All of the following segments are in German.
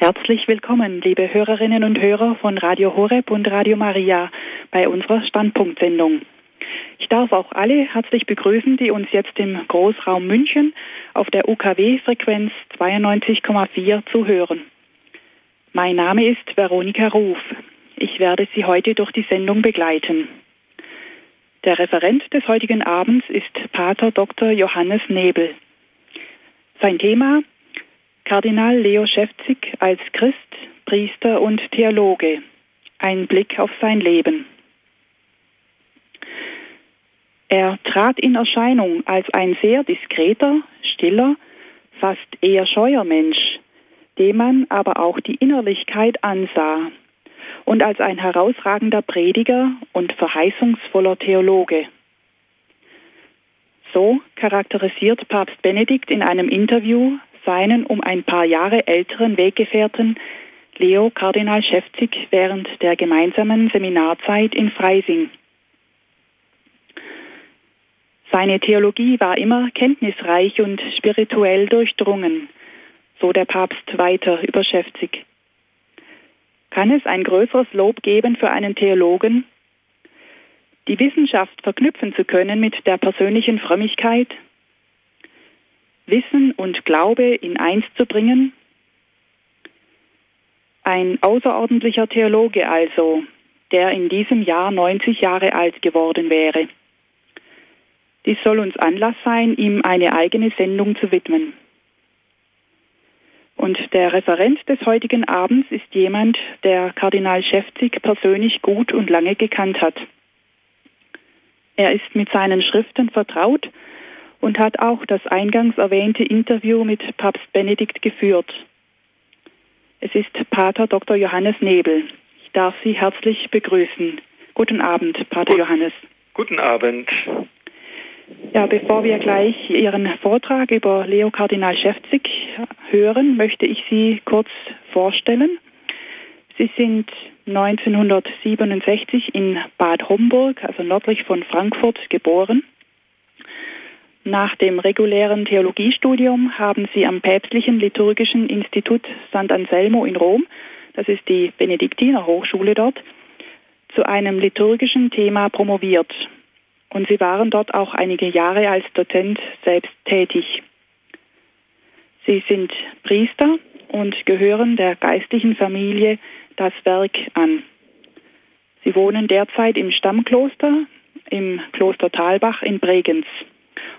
Herzlich willkommen, liebe Hörerinnen und Hörer von Radio Horeb und Radio Maria bei unserer Standpunktsendung. Ich darf auch alle herzlich begrüßen, die uns jetzt im Großraum München auf der UKW-Frequenz 92,4 zuhören. Mein Name ist Veronika Ruf. Ich werde Sie heute durch die Sendung begleiten. Der Referent des heutigen Abends ist Pater Dr. Johannes Nebel. Sein Thema Kardinal Leo Schäfzig als Christ, Priester und Theologe. Ein Blick auf sein Leben. Er trat in Erscheinung als ein sehr diskreter, stiller, fast eher scheuer Mensch, dem man aber auch die Innerlichkeit ansah, und als ein herausragender Prediger und verheißungsvoller Theologe. So charakterisiert Papst Benedikt in einem Interview seinen um ein paar Jahre älteren Weggefährten Leo Kardinal Schäfzig während der gemeinsamen Seminarzeit in Freising. Seine Theologie war immer kenntnisreich und spirituell durchdrungen, so der Papst weiter über Schäfzig. Kann es ein größeres Lob geben für einen Theologen, die Wissenschaft verknüpfen zu können mit der persönlichen Frömmigkeit, Wissen und Glaube in eins zu bringen? Ein außerordentlicher Theologe also, der in diesem Jahr 90 Jahre alt geworden wäre. Dies soll uns Anlass sein, ihm eine eigene Sendung zu widmen. Und der Referent des heutigen Abends ist jemand, der Kardinal Schäfzig persönlich gut und lange gekannt hat. Er ist mit seinen Schriften vertraut und hat auch das eingangs erwähnte Interview mit Papst Benedikt geführt. Es ist Pater Dr. Johannes Nebel. Ich darf Sie herzlich begrüßen. Guten Abend, Pater Gut, Johannes. Guten Abend. Ja, bevor wir gleich Ihren Vortrag über Leo Kardinal Schäfzig hören, möchte ich Sie kurz vorstellen. Sie sind 1967 in Bad Homburg, also nördlich von Frankfurt, geboren. Nach dem regulären Theologiestudium haben sie am Päpstlichen Liturgischen Institut Sant'Anselmo in Rom, das ist die Benediktiner Hochschule dort, zu einem liturgischen Thema promoviert. Und sie waren dort auch einige Jahre als Dozent selbst tätig. Sie sind Priester und gehören der geistlichen Familie das Werk an. Sie wohnen derzeit im Stammkloster im Kloster Talbach in Bregenz.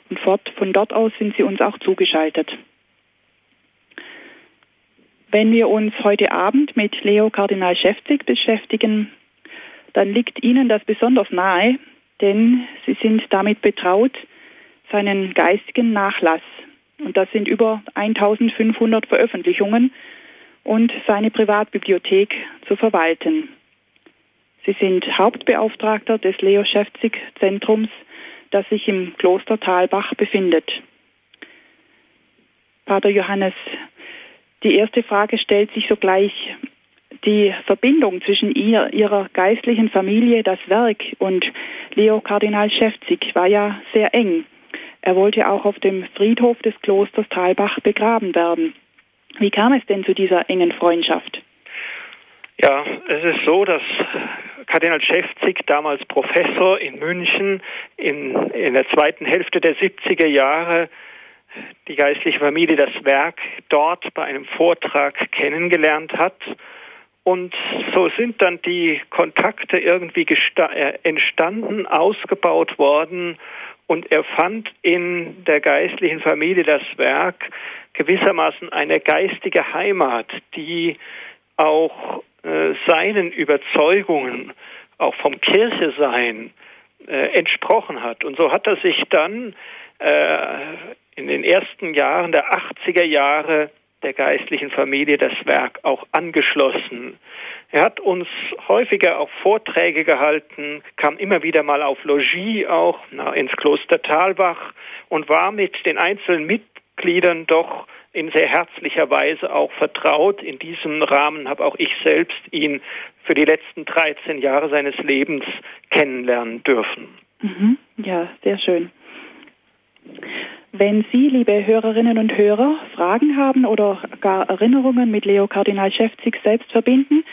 Und von dort aus sind sie uns auch zugeschaltet. Wenn wir uns heute Abend mit Leo Kardinal Schäfzig beschäftigen, dann liegt Ihnen das besonders nahe, denn Sie sind damit betraut, seinen geistigen Nachlass, und das sind über 1500 Veröffentlichungen, und seine Privatbibliothek zu verwalten. Sie sind Hauptbeauftragter des Leo Schäfzig Zentrums das sich im Kloster Talbach befindet. Pater Johannes, die erste Frage stellt sich sogleich, die Verbindung zwischen ihr, ihrer geistlichen Familie, das Werk und Leo Kardinal Schäfzig war ja sehr eng. Er wollte auch auf dem Friedhof des Klosters Talbach begraben werden. Wie kam es denn zu dieser engen Freundschaft? Ja, es ist so, dass Kardinal Schäfzig, damals Professor in München, in, in der zweiten Hälfte der 70er Jahre die geistliche Familie das Werk dort bei einem Vortrag kennengelernt hat. Und so sind dann die Kontakte irgendwie äh, entstanden, ausgebaut worden. Und er fand in der geistlichen Familie das Werk gewissermaßen eine geistige Heimat, die auch äh, seinen Überzeugungen, auch vom Kirchesein, äh, entsprochen hat. Und so hat er sich dann äh, in den ersten Jahren der 80er Jahre der geistlichen Familie das Werk auch angeschlossen. Er hat uns häufiger auch Vorträge gehalten, kam immer wieder mal auf Logis auch na, ins Kloster Talbach und war mit den einzelnen Mitgliedern doch in sehr herzlicher Weise auch vertraut. In diesem Rahmen habe auch ich selbst ihn für die letzten 13 Jahre seines Lebens kennenlernen dürfen. Mhm. Ja, sehr schön. Wenn Sie, liebe Hörerinnen und Hörer, Fragen haben oder gar Erinnerungen mit Leo Kardinal Schäfzig selbst verbinden,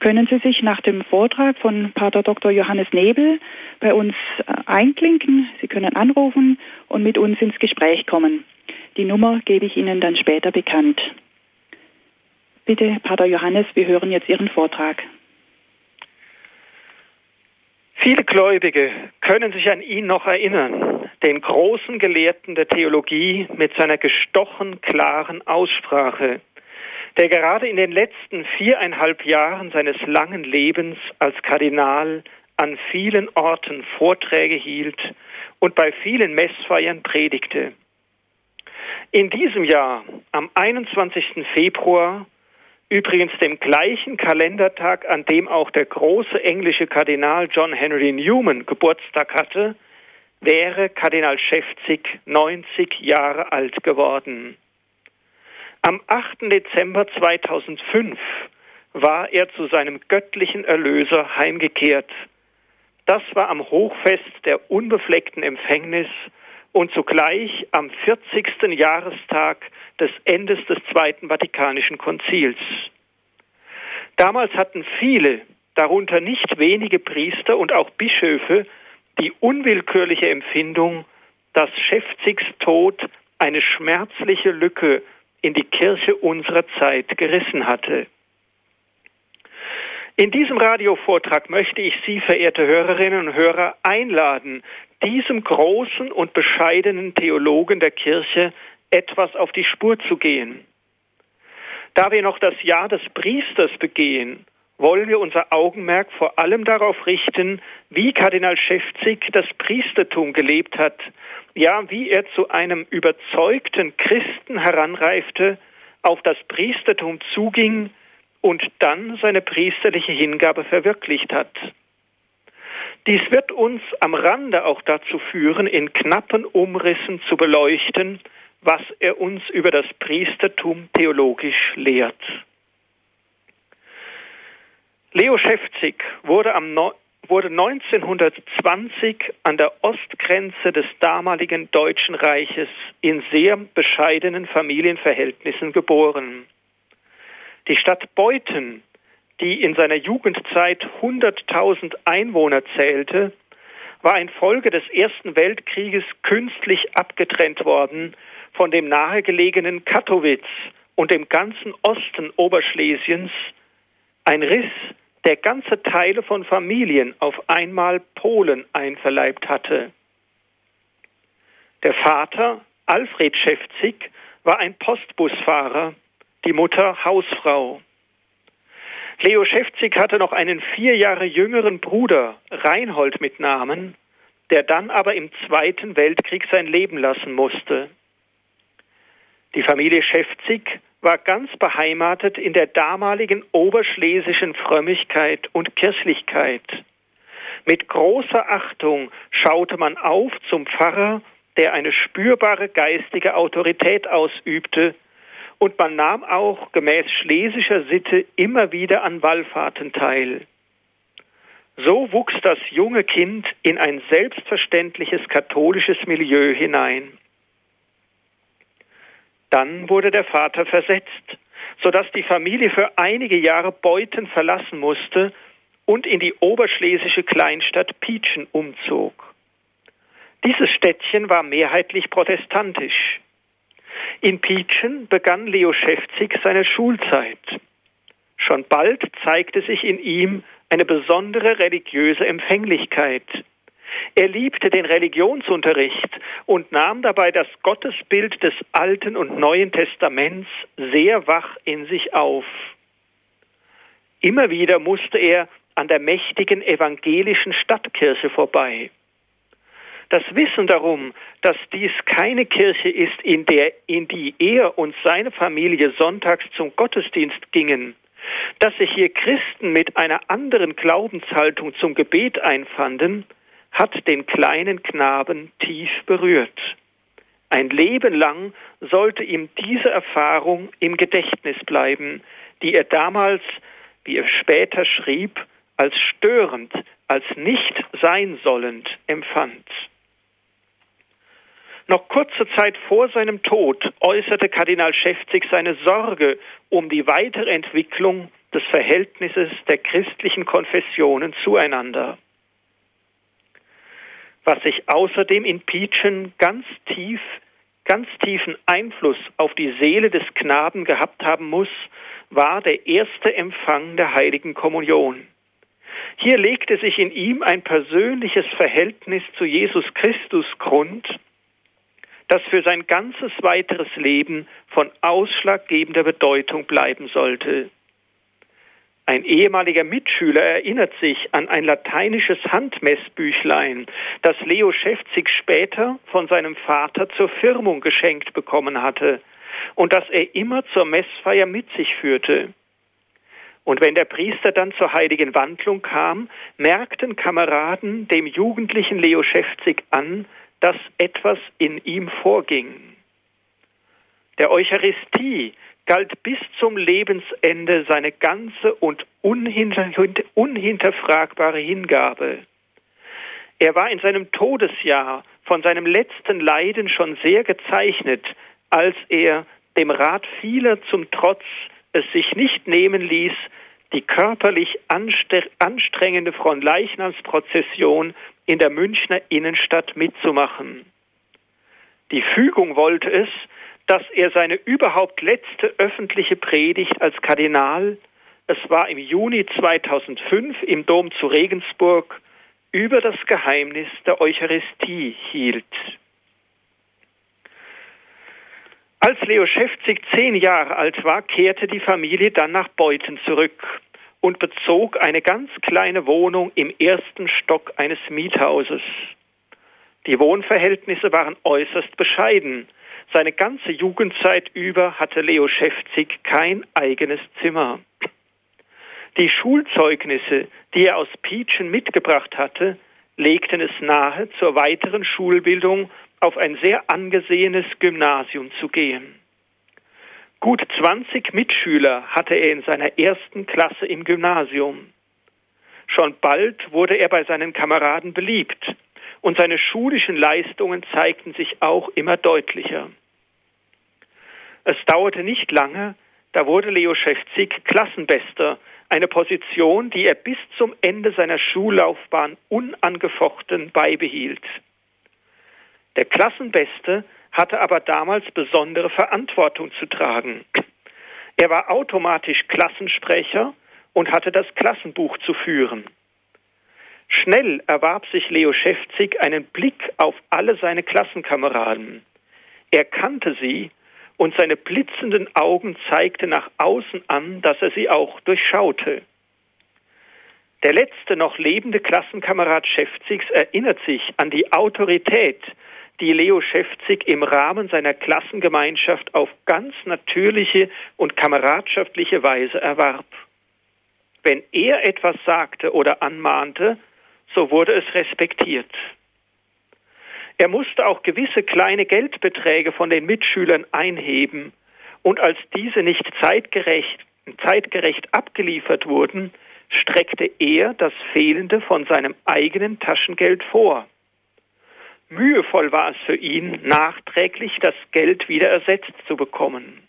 können Sie sich nach dem Vortrag von Pater Dr. Johannes Nebel bei uns äh, einklinken. Sie können anrufen und mit uns ins Gespräch kommen. Die Nummer gebe ich Ihnen dann später bekannt. Bitte, Pater Johannes, wir hören jetzt Ihren Vortrag. Viele Gläubige können sich an ihn noch erinnern, den großen Gelehrten der Theologie mit seiner gestochen klaren Aussprache, der gerade in den letzten viereinhalb Jahren seines langen Lebens als Kardinal an vielen Orten Vorträge hielt und bei vielen Messfeiern predigte. In diesem Jahr, am 21. Februar, übrigens dem gleichen Kalendertag, an dem auch der große englische Kardinal John Henry Newman Geburtstag hatte, wäre Kardinal Schäfzig 90 Jahre alt geworden. Am 8. Dezember 2005 war er zu seinem göttlichen Erlöser heimgekehrt. Das war am Hochfest der unbefleckten Empfängnis und zugleich am 40. Jahrestag des Endes des Zweiten Vatikanischen Konzils. Damals hatten viele, darunter nicht wenige Priester und auch Bischöfe, die unwillkürliche Empfindung, dass Schäfzigs Tod eine schmerzliche Lücke in die Kirche unserer Zeit gerissen hatte. In diesem Radiovortrag möchte ich Sie, verehrte Hörerinnen und Hörer, einladen, diesem großen und bescheidenen Theologen der Kirche etwas auf die Spur zu gehen. Da wir noch das Jahr des Priesters begehen, wollen wir unser Augenmerk vor allem darauf richten, wie Kardinal Schäfzig das Priestertum gelebt hat, ja, wie er zu einem überzeugten Christen heranreifte, auf das Priestertum zuging und dann seine priesterliche Hingabe verwirklicht hat. Dies wird uns am Rande auch dazu führen, in knappen Umrissen zu beleuchten, was er uns über das Priestertum theologisch lehrt. Leo Schäfzig wurde, am, wurde 1920 an der Ostgrenze des damaligen Deutschen Reiches in sehr bescheidenen Familienverhältnissen geboren. Die Stadt Beuthen die in seiner Jugendzeit 100.000 Einwohner zählte, war infolge des Ersten Weltkrieges künstlich abgetrennt worden von dem nahegelegenen Katowice und dem ganzen Osten Oberschlesiens, ein Riss, der ganze Teile von Familien auf einmal Polen einverleibt hatte. Der Vater, Alfred Schäfzig, war ein Postbusfahrer, die Mutter Hausfrau. Leo Schäfzig hatte noch einen vier Jahre jüngeren Bruder, Reinhold mit Namen, der dann aber im Zweiten Weltkrieg sein Leben lassen musste. Die Familie Schäfzig war ganz beheimatet in der damaligen oberschlesischen Frömmigkeit und Kirchlichkeit. Mit großer Achtung schaute man auf zum Pfarrer, der eine spürbare geistige Autorität ausübte und man nahm auch gemäß schlesischer Sitte immer wieder an Wallfahrten teil. So wuchs das junge Kind in ein selbstverständliches katholisches Milieu hinein. Dann wurde der Vater versetzt, so dass die Familie für einige Jahre Beuten verlassen musste und in die oberschlesische Kleinstadt Pietschen umzog. Dieses Städtchen war mehrheitlich protestantisch. In Pietschen begann Leo Schäfzig seine Schulzeit. Schon bald zeigte sich in ihm eine besondere religiöse Empfänglichkeit. Er liebte den Religionsunterricht und nahm dabei das Gottesbild des Alten und Neuen Testaments sehr wach in sich auf. Immer wieder musste er an der mächtigen evangelischen Stadtkirche vorbei. Das Wissen darum, dass dies keine Kirche ist, in der in die er und seine Familie sonntags zum Gottesdienst gingen, dass sich hier Christen mit einer anderen Glaubenshaltung zum Gebet einfanden, hat den kleinen Knaben tief berührt. Ein Leben lang sollte ihm diese Erfahrung im Gedächtnis bleiben, die er damals, wie er später schrieb, als störend, als nicht sein sollend empfand. Noch kurze Zeit vor seinem Tod äußerte Kardinal Schäfzig seine Sorge um die weitere Entwicklung des Verhältnisses der christlichen Konfessionen zueinander. Was sich außerdem in Pietschen ganz tief, ganz tiefen Einfluss auf die Seele des Knaben gehabt haben muss, war der erste Empfang der heiligen Kommunion. Hier legte sich in ihm ein persönliches Verhältnis zu Jesus Christus Grund, das für sein ganzes weiteres Leben von ausschlaggebender Bedeutung bleiben sollte. Ein ehemaliger Mitschüler erinnert sich an ein lateinisches Handmessbüchlein, das Leo Schäfzig später von seinem Vater zur Firmung geschenkt bekommen hatte und das er immer zur Messfeier mit sich führte. Und wenn der Priester dann zur heiligen Wandlung kam, merkten Kameraden dem jugendlichen Leo Schäfzig an, dass etwas in ihm vorging. Der Eucharistie galt bis zum Lebensende seine ganze und unhinter, unhinterfragbare Hingabe. Er war in seinem Todesjahr von seinem letzten Leiden schon sehr gezeichnet, als er dem Rat vieler zum Trotz es sich nicht nehmen ließ, die körperlich anstrengende Fronleichnamsprozession in der Münchner Innenstadt mitzumachen. Die Fügung wollte es, dass er seine überhaupt letzte öffentliche Predigt als Kardinal, es war im Juni 2005 im Dom zu Regensburg, über das Geheimnis der Eucharistie hielt. Als Leo Schäfzig zehn Jahre alt war, kehrte die Familie dann nach Beuthen zurück und bezog eine ganz kleine Wohnung im ersten Stock eines Miethauses. Die Wohnverhältnisse waren äußerst bescheiden. Seine ganze Jugendzeit über hatte Leo Schäfzig kein eigenes Zimmer. Die Schulzeugnisse, die er aus Pietschen mitgebracht hatte, legten es nahe, zur weiteren Schulbildung auf ein sehr angesehenes Gymnasium zu gehen. Gut 20 Mitschüler hatte er in seiner ersten Klasse im Gymnasium. Schon bald wurde er bei seinen Kameraden beliebt und seine schulischen Leistungen zeigten sich auch immer deutlicher. Es dauerte nicht lange, da wurde Leo Schäfzig Klassenbester, eine Position, die er bis zum Ende seiner Schullaufbahn unangefochten beibehielt. Der Klassenbeste hatte aber damals besondere Verantwortung zu tragen. Er war automatisch Klassensprecher und hatte das Klassenbuch zu führen. Schnell erwarb sich Leo Schäfzig einen Blick auf alle seine Klassenkameraden. Er kannte sie und seine blitzenden Augen zeigten nach außen an, dass er sie auch durchschaute. Der letzte noch lebende Klassenkamerad Schäfzigs erinnert sich an die Autorität, die Leo Schäfzig im Rahmen seiner Klassengemeinschaft auf ganz natürliche und kameradschaftliche Weise erwarb. Wenn er etwas sagte oder anmahnte, so wurde es respektiert. Er musste auch gewisse kleine Geldbeträge von den Mitschülern einheben, und als diese nicht zeitgerecht, zeitgerecht abgeliefert wurden, streckte er das Fehlende von seinem eigenen Taschengeld vor. Mühevoll war es für ihn, nachträglich das Geld wieder ersetzt zu bekommen.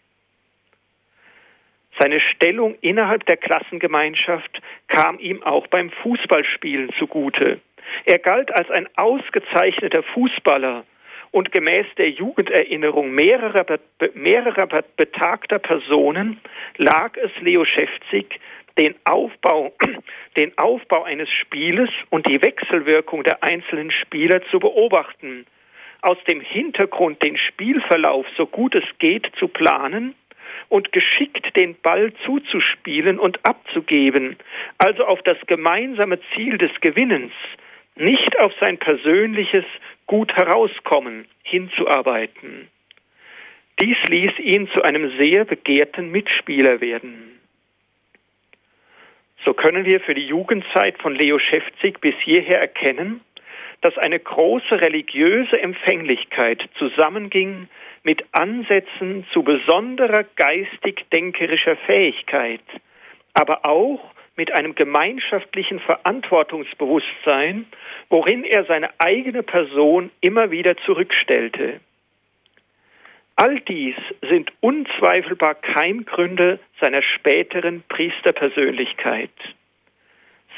Seine Stellung innerhalb der Klassengemeinschaft kam ihm auch beim Fußballspielen zugute. Er galt als ein ausgezeichneter Fußballer und gemäß der Jugenderinnerung mehrerer, mehrerer betagter Personen lag es Leo Schäfzig den Aufbau, den Aufbau eines Spieles und die Wechselwirkung der einzelnen Spieler zu beobachten, aus dem Hintergrund den Spielverlauf so gut es geht zu planen und geschickt den Ball zuzuspielen und abzugeben, also auf das gemeinsame Ziel des Gewinnens, nicht auf sein persönliches gut herauskommen hinzuarbeiten. Dies ließ ihn zu einem sehr begehrten Mitspieler werden. So können wir für die Jugendzeit von Leo Schäfzig bis hierher erkennen, dass eine große religiöse Empfänglichkeit zusammenging mit Ansätzen zu besonderer geistig-denkerischer Fähigkeit, aber auch mit einem gemeinschaftlichen Verantwortungsbewusstsein, worin er seine eigene Person immer wieder zurückstellte. All dies sind unzweifelbar Keimgründe seiner späteren Priesterpersönlichkeit.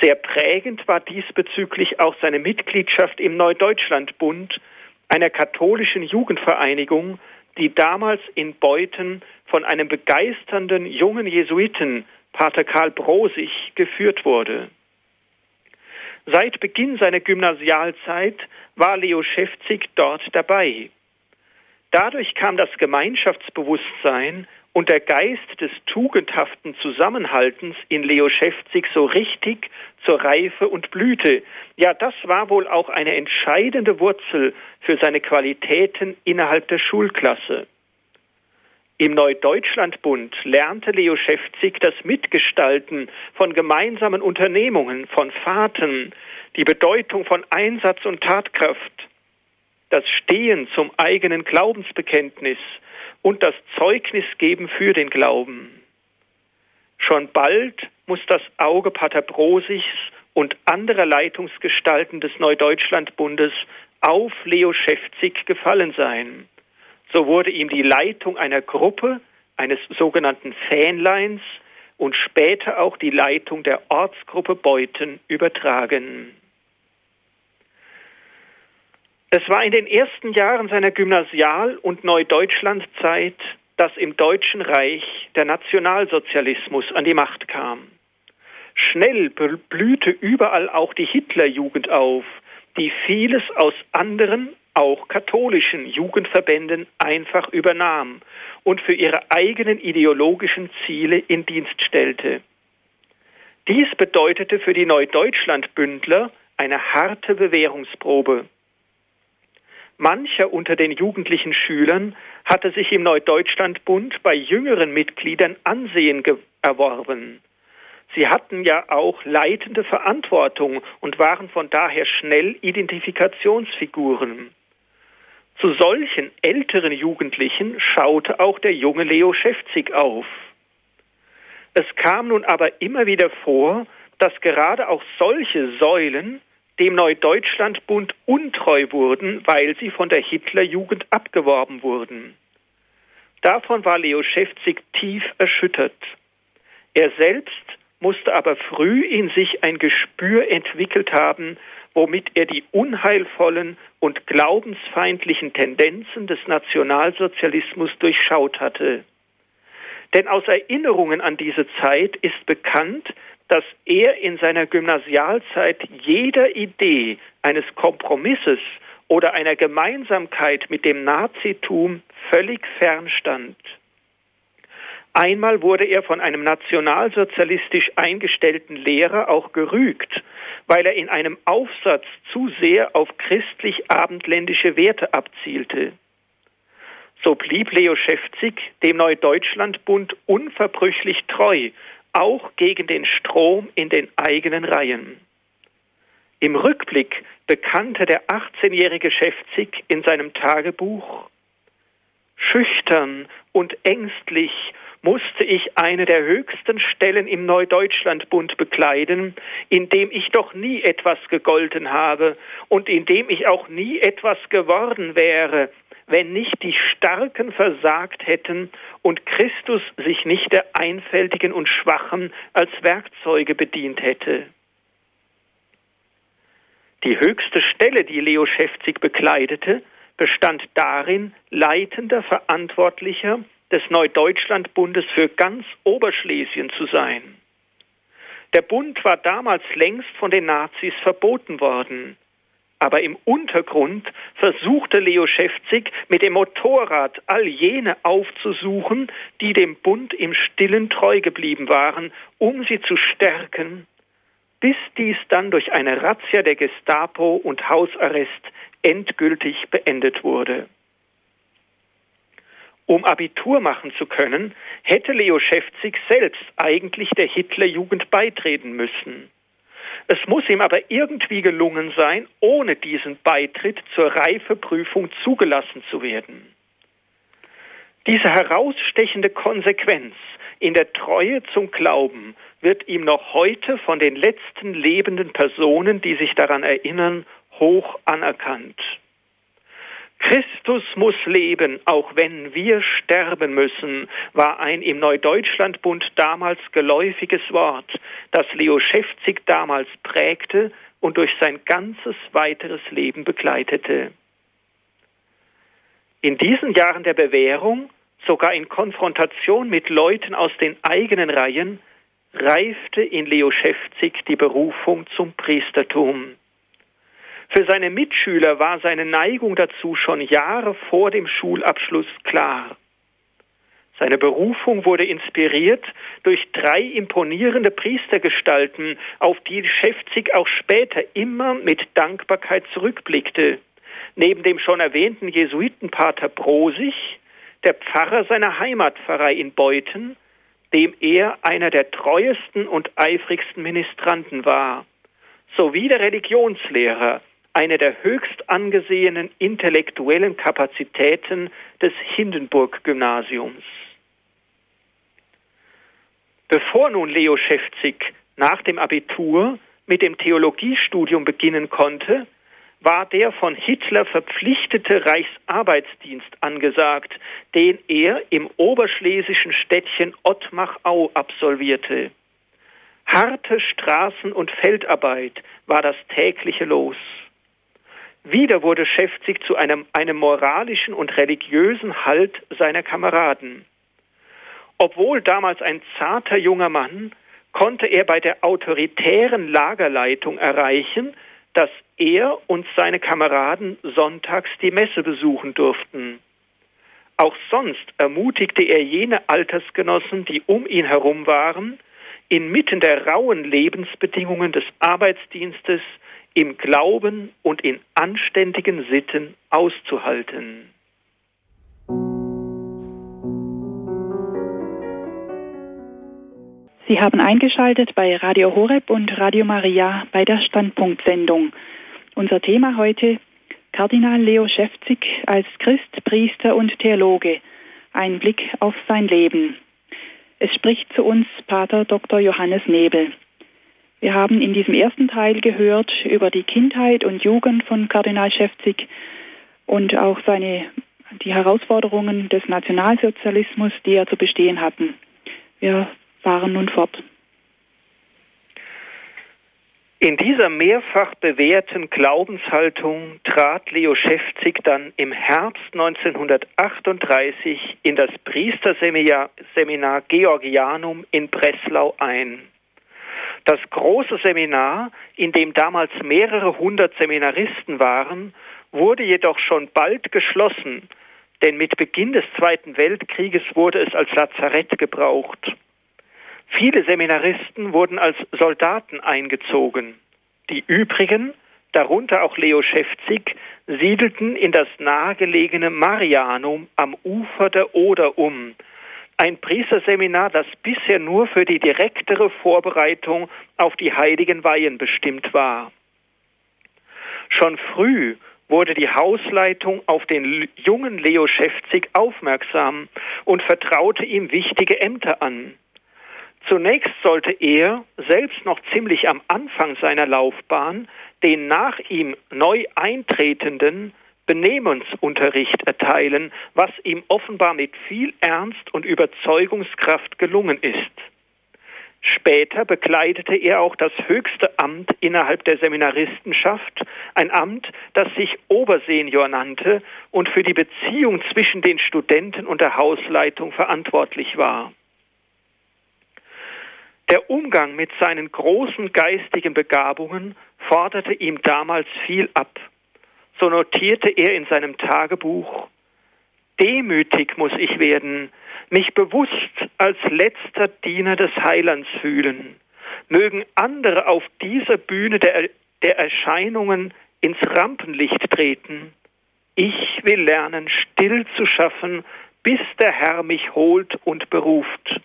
Sehr prägend war diesbezüglich auch seine Mitgliedschaft im Neudeutschlandbund, einer katholischen Jugendvereinigung, die damals in Beuthen von einem begeisternden jungen Jesuiten, Pater Karl Brosig, geführt wurde. Seit Beginn seiner Gymnasialzeit war Leo Schäfzig dort dabei. Dadurch kam das Gemeinschaftsbewusstsein und der Geist des tugendhaften Zusammenhaltens in Leo Schäfzig so richtig zur Reife und Blüte. Ja, das war wohl auch eine entscheidende Wurzel für seine Qualitäten innerhalb der Schulklasse. Im Neudeutschlandbund lernte Leo Schäfzig das Mitgestalten von gemeinsamen Unternehmungen, von Fahrten, die Bedeutung von Einsatz und Tatkraft, das Stehen zum eigenen Glaubensbekenntnis und das Zeugnis geben für den Glauben. Schon bald muss das Auge Pater Brosichs und anderer Leitungsgestalten des Neudeutschlandbundes auf Leo Schäfzig gefallen sein. So wurde ihm die Leitung einer Gruppe, eines sogenannten Fähnleins und später auch die Leitung der Ortsgruppe Beuthen übertragen. Es war in den ersten Jahren seiner Gymnasial- und Neudeutschlandzeit, dass im Deutschen Reich der Nationalsozialismus an die Macht kam. Schnell blühte überall auch die Hitlerjugend auf, die vieles aus anderen, auch katholischen Jugendverbänden einfach übernahm und für ihre eigenen ideologischen Ziele in Dienst stellte. Dies bedeutete für die Neudeutschlandbündler eine harte Bewährungsprobe. Mancher unter den jugendlichen Schülern hatte sich im Neudeutschlandbund bei jüngeren Mitgliedern Ansehen erworben. Sie hatten ja auch leitende Verantwortung und waren von daher schnell Identifikationsfiguren. Zu solchen älteren Jugendlichen schaute auch der junge Leo Schäfzig auf. Es kam nun aber immer wieder vor, dass gerade auch solche Säulen dem Neudeutschlandbund untreu wurden, weil sie von der Hitlerjugend abgeworben wurden. Davon war Leo Schäfzig tief erschüttert. Er selbst musste aber früh in sich ein Gespür entwickelt haben, womit er die unheilvollen und glaubensfeindlichen Tendenzen des Nationalsozialismus durchschaut hatte. Denn aus Erinnerungen an diese Zeit ist bekannt, dass er in seiner Gymnasialzeit jeder Idee eines Kompromisses oder einer Gemeinsamkeit mit dem Nazitum völlig fernstand. Einmal wurde er von einem nationalsozialistisch eingestellten Lehrer auch gerügt, weil er in einem Aufsatz zu sehr auf christlich-abendländische Werte abzielte. So blieb Leo Schäfzig dem Neudeutschlandbund unverbrüchlich treu auch gegen den Strom in den eigenen Reihen. Im Rückblick bekannte der 18-jährige Schäfzig in seinem Tagebuch, Schüchtern und ängstlich musste ich eine der höchsten Stellen im Neudeutschlandbund bekleiden, in dem ich doch nie etwas gegolten habe und in dem ich auch nie etwas geworden wäre, wenn nicht die Starken versagt hätten und Christus sich nicht der Einfältigen und Schwachen als Werkzeuge bedient hätte. Die höchste Stelle, die Leo Schäfzig bekleidete, bestand darin, leitender Verantwortlicher des Neudeutschlandbundes für ganz Oberschlesien zu sein. Der Bund war damals längst von den Nazis verboten worden. Aber im Untergrund versuchte Leo Schäfzig mit dem Motorrad all jene aufzusuchen, die dem Bund im stillen treu geblieben waren, um sie zu stärken, bis dies dann durch eine Razzia der Gestapo und Hausarrest endgültig beendet wurde. Um Abitur machen zu können, hätte Leo Schäfzig selbst eigentlich der Hitlerjugend beitreten müssen. Es muss ihm aber irgendwie gelungen sein, ohne diesen Beitritt zur Reifeprüfung zugelassen zu werden. Diese herausstechende Konsequenz in der Treue zum Glauben wird ihm noch heute von den letzten lebenden Personen, die sich daran erinnern, hoch anerkannt. Christus muss leben, auch wenn wir sterben müssen, war ein im Neudeutschlandbund damals geläufiges Wort, das Leo Schäfzig damals prägte und durch sein ganzes weiteres Leben begleitete. In diesen Jahren der Bewährung, sogar in Konfrontation mit Leuten aus den eigenen Reihen, reifte in Leo Schäfzig die Berufung zum Priestertum. Für seine Mitschüler war seine Neigung dazu schon Jahre vor dem Schulabschluss klar. Seine Berufung wurde inspiriert durch drei imponierende Priestergestalten, auf die Schäfzig auch später immer mit Dankbarkeit zurückblickte. Neben dem schon erwähnten Jesuitenpater Brosig, der Pfarrer seiner Heimatpfarrei in Beuthen, dem er einer der treuesten und eifrigsten Ministranten war, sowie der Religionslehrer, eine der höchst angesehenen intellektuellen Kapazitäten des Hindenburg-Gymnasiums. Bevor nun Leo Schäfzig nach dem Abitur mit dem Theologiestudium beginnen konnte, war der von Hitler verpflichtete Reichsarbeitsdienst angesagt, den er im oberschlesischen Städtchen Ottmachau absolvierte. Harte Straßen- und Feldarbeit war das tägliche Los. Wieder wurde Schäfzig zu einem, einem moralischen und religiösen Halt seiner Kameraden. Obwohl damals ein zarter junger Mann, konnte er bei der autoritären Lagerleitung erreichen, dass er und seine Kameraden sonntags die Messe besuchen durften. Auch sonst ermutigte er jene Altersgenossen, die um ihn herum waren, inmitten der rauen Lebensbedingungen des Arbeitsdienstes im Glauben und in anständigen Sitten auszuhalten. Sie haben eingeschaltet bei Radio Horeb und Radio Maria bei der Standpunktsendung. Unser Thema heute Kardinal Leo Schäfzig als Christ, Priester und Theologe. Ein Blick auf sein Leben. Es spricht zu uns Pater Dr. Johannes Nebel. Wir haben in diesem ersten Teil gehört über die Kindheit und Jugend von Kardinal Schäfzig und auch seine, die Herausforderungen des Nationalsozialismus, die er zu bestehen hatten. Wir fahren nun fort. In dieser mehrfach bewährten Glaubenshaltung trat Leo Schäfzig dann im Herbst 1938 in das Priesterseminar Georgianum in Breslau ein. Das große Seminar, in dem damals mehrere hundert Seminaristen waren, wurde jedoch schon bald geschlossen, denn mit Beginn des Zweiten Weltkrieges wurde es als Lazarett gebraucht. Viele Seminaristen wurden als Soldaten eingezogen. Die übrigen, darunter auch Leo Schäfzig, siedelten in das nahegelegene Marianum am Ufer der Oder um, ein Priesterseminar, das bisher nur für die direktere Vorbereitung auf die heiligen Weihen bestimmt war. Schon früh wurde die Hausleitung auf den jungen Leo Schäfzig aufmerksam und vertraute ihm wichtige Ämter an. Zunächst sollte er, selbst noch ziemlich am Anfang seiner Laufbahn, den nach ihm neu eintretenden Benehmensunterricht erteilen, was ihm offenbar mit viel Ernst und Überzeugungskraft gelungen ist. Später bekleidete er auch das höchste Amt innerhalb der Seminaristenschaft, ein Amt, das sich Obersenior nannte und für die Beziehung zwischen den Studenten und der Hausleitung verantwortlich war. Der Umgang mit seinen großen geistigen Begabungen forderte ihm damals viel ab so notierte er in seinem Tagebuch, Demütig muss ich werden, mich bewusst als letzter Diener des Heilands fühlen. Mögen andere auf dieser Bühne der, der Erscheinungen ins Rampenlicht treten. Ich will lernen, still zu schaffen, bis der Herr mich holt und beruft.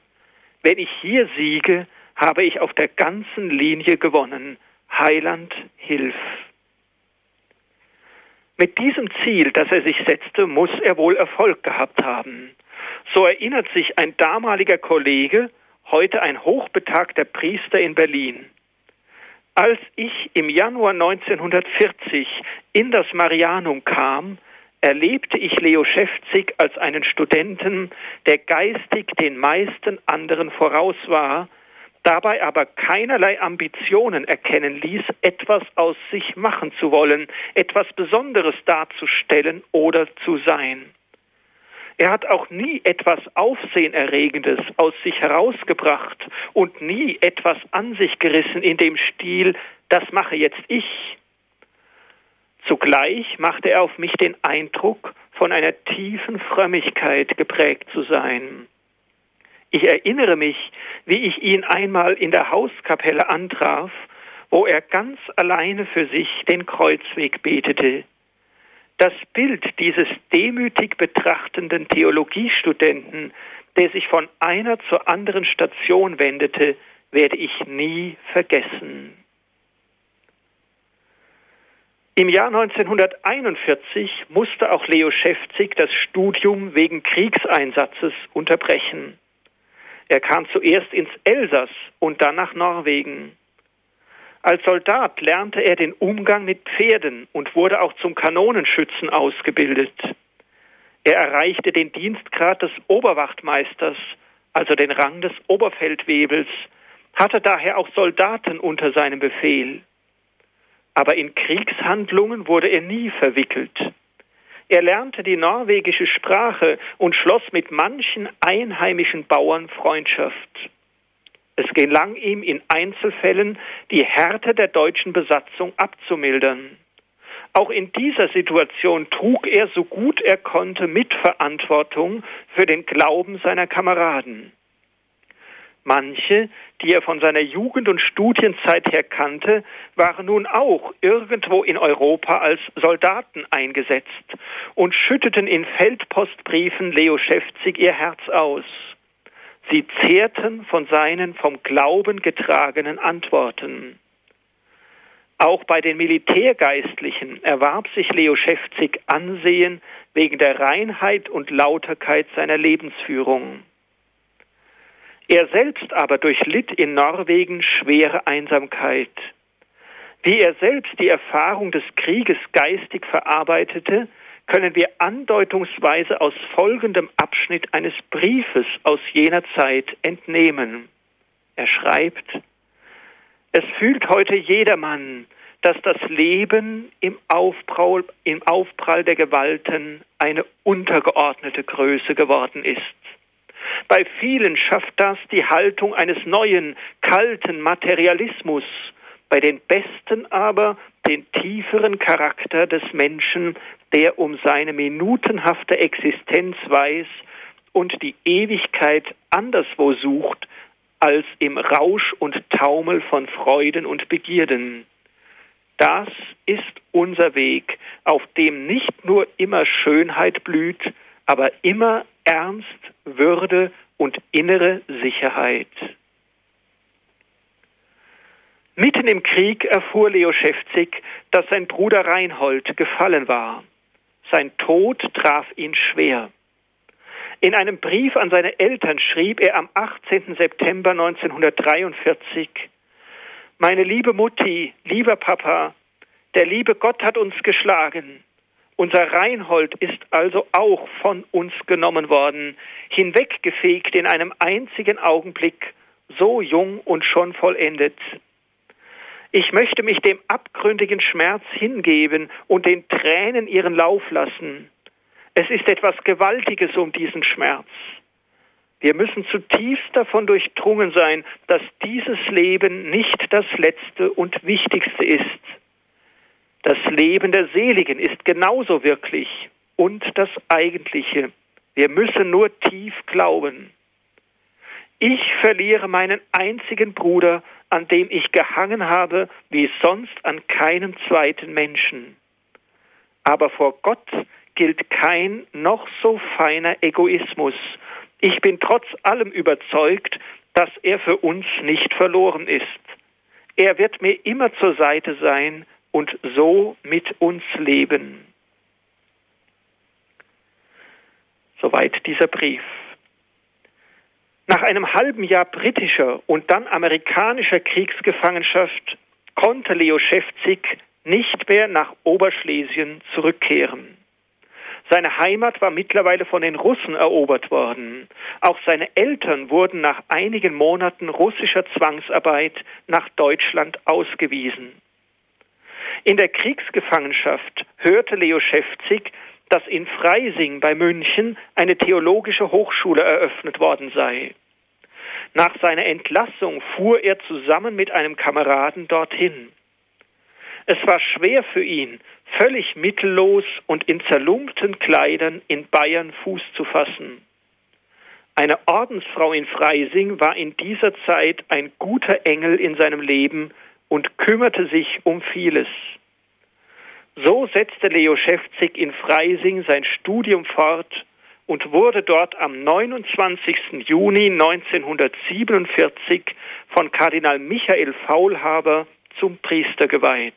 Wenn ich hier siege, habe ich auf der ganzen Linie gewonnen. Heiland, hilf. Mit diesem Ziel, das er sich setzte, muss er wohl Erfolg gehabt haben. So erinnert sich ein damaliger Kollege, heute ein hochbetagter Priester in Berlin. Als ich im Januar 1940 in das Marianum kam, erlebte ich Leo Schäfzig als einen Studenten, der geistig den meisten anderen voraus war, dabei aber keinerlei Ambitionen erkennen ließ, etwas aus sich machen zu wollen, etwas Besonderes darzustellen oder zu sein. Er hat auch nie etwas Aufsehenerregendes aus sich herausgebracht und nie etwas an sich gerissen in dem Stil, das mache jetzt ich. Zugleich machte er auf mich den Eindruck, von einer tiefen Frömmigkeit geprägt zu sein. Ich erinnere mich, wie ich ihn einmal in der Hauskapelle antraf, wo er ganz alleine für sich den Kreuzweg betete. Das Bild dieses demütig betrachtenden Theologiestudenten, der sich von einer zur anderen Station wendete, werde ich nie vergessen. Im Jahr 1941 musste auch Leo Schäfzig das Studium wegen Kriegseinsatzes unterbrechen. Er kam zuerst ins Elsass und dann nach Norwegen. Als Soldat lernte er den Umgang mit Pferden und wurde auch zum Kanonenschützen ausgebildet. Er erreichte den Dienstgrad des Oberwachtmeisters, also den Rang des Oberfeldwebels, hatte daher auch Soldaten unter seinem Befehl. Aber in Kriegshandlungen wurde er nie verwickelt. Er lernte die norwegische Sprache und schloss mit manchen einheimischen Bauern Freundschaft. Es gelang ihm in Einzelfällen, die Härte der deutschen Besatzung abzumildern. Auch in dieser Situation trug er so gut er konnte Mitverantwortung für den Glauben seiner Kameraden. Manche, die er von seiner Jugend und Studienzeit her kannte, waren nun auch irgendwo in Europa als Soldaten eingesetzt und schütteten in Feldpostbriefen Leo Schäfzig ihr Herz aus. Sie zehrten von seinen vom Glauben getragenen Antworten. Auch bei den Militärgeistlichen erwarb sich Leo Schäfzig Ansehen wegen der Reinheit und Lauterkeit seiner Lebensführung. Er selbst aber durchlitt in Norwegen schwere Einsamkeit. Wie er selbst die Erfahrung des Krieges geistig verarbeitete, können wir andeutungsweise aus folgendem Abschnitt eines Briefes aus jener Zeit entnehmen. Er schreibt, es fühlt heute jedermann, dass das Leben im Aufprall, im Aufprall der Gewalten eine untergeordnete Größe geworden ist. Bei vielen schafft das die Haltung eines neuen, kalten Materialismus, bei den Besten aber den tieferen Charakter des Menschen, der um seine minutenhafte Existenz weiß und die Ewigkeit anderswo sucht als im Rausch und Taumel von Freuden und Begierden. Das ist unser Weg, auf dem nicht nur immer Schönheit blüht, aber immer Ernst, Würde und innere Sicherheit. Mitten im Krieg erfuhr Leo Schäfzig, dass sein Bruder Reinhold gefallen war. Sein Tod traf ihn schwer. In einem Brief an seine Eltern schrieb er am 18. September 1943 Meine liebe Mutti, lieber Papa, der liebe Gott hat uns geschlagen. Unser Reinhold ist also auch von uns genommen worden, hinweggefegt in einem einzigen Augenblick, so jung und schon vollendet. Ich möchte mich dem abgründigen Schmerz hingeben und den Tränen ihren Lauf lassen. Es ist etwas Gewaltiges um diesen Schmerz. Wir müssen zutiefst davon durchdrungen sein, dass dieses Leben nicht das letzte und wichtigste ist. Das Leben der Seligen ist genauso wirklich und das Eigentliche. Wir müssen nur tief glauben. Ich verliere meinen einzigen Bruder, an dem ich gehangen habe, wie sonst an keinem zweiten Menschen. Aber vor Gott gilt kein noch so feiner Egoismus. Ich bin trotz allem überzeugt, dass er für uns nicht verloren ist. Er wird mir immer zur Seite sein, und so mit uns leben. Soweit dieser Brief. Nach einem halben Jahr britischer und dann amerikanischer Kriegsgefangenschaft konnte Leo Schäfzig nicht mehr nach Oberschlesien zurückkehren. Seine Heimat war mittlerweile von den Russen erobert worden. Auch seine Eltern wurden nach einigen Monaten russischer Zwangsarbeit nach Deutschland ausgewiesen. In der Kriegsgefangenschaft hörte Leo Schäfzig, dass in Freising bei München eine theologische Hochschule eröffnet worden sei. Nach seiner Entlassung fuhr er zusammen mit einem Kameraden dorthin. Es war schwer für ihn, völlig mittellos und in zerlumpten Kleidern in Bayern Fuß zu fassen. Eine Ordensfrau in Freising war in dieser Zeit ein guter Engel in seinem Leben und kümmerte sich um vieles. So setzte Leo Schäfzig in Freising sein Studium fort und wurde dort am 29. Juni 1947 von Kardinal Michael Faulhaber zum Priester geweiht.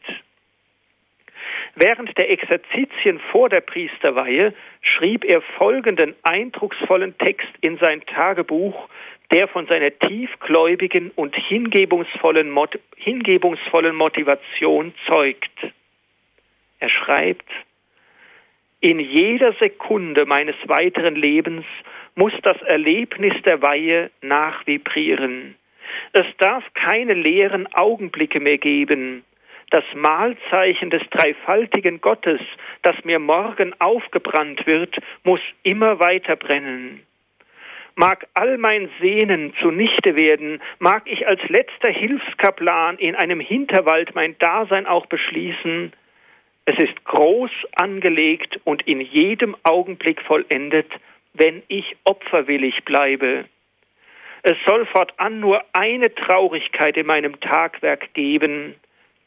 Während der Exerzitien vor der Priesterweihe schrieb er folgenden eindrucksvollen Text in sein Tagebuch, der von seiner tiefgläubigen und hingebungsvollen, hingebungsvollen Motivation zeugt. Er schreibt, in jeder Sekunde meines weiteren Lebens muss das Erlebnis der Weihe nachvibrieren. Es darf keine leeren Augenblicke mehr geben. Das Mahlzeichen des dreifaltigen Gottes, das mir morgen aufgebrannt wird, muss immer weiter brennen. Mag all mein Sehnen zunichte werden, mag ich als letzter Hilfskaplan in einem Hinterwald mein Dasein auch beschließen, es ist groß angelegt und in jedem Augenblick vollendet, wenn ich opferwillig bleibe. Es soll fortan nur eine Traurigkeit in meinem Tagwerk geben,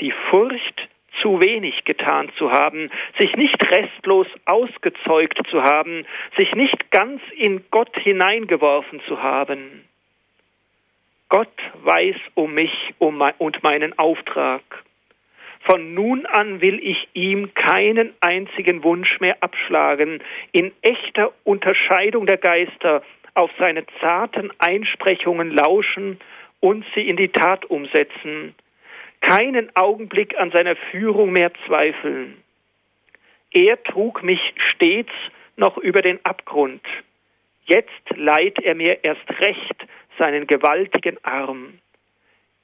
die Furcht, zu wenig getan zu haben, sich nicht restlos ausgezeugt zu haben, sich nicht ganz in Gott hineingeworfen zu haben. Gott weiß um mich und meinen Auftrag. Von nun an will ich ihm keinen einzigen Wunsch mehr abschlagen, in echter Unterscheidung der Geister auf seine zarten Einsprechungen lauschen und sie in die Tat umsetzen, keinen Augenblick an seiner Führung mehr zweifeln. Er trug mich stets noch über den Abgrund. Jetzt leiht er mir erst recht seinen gewaltigen Arm.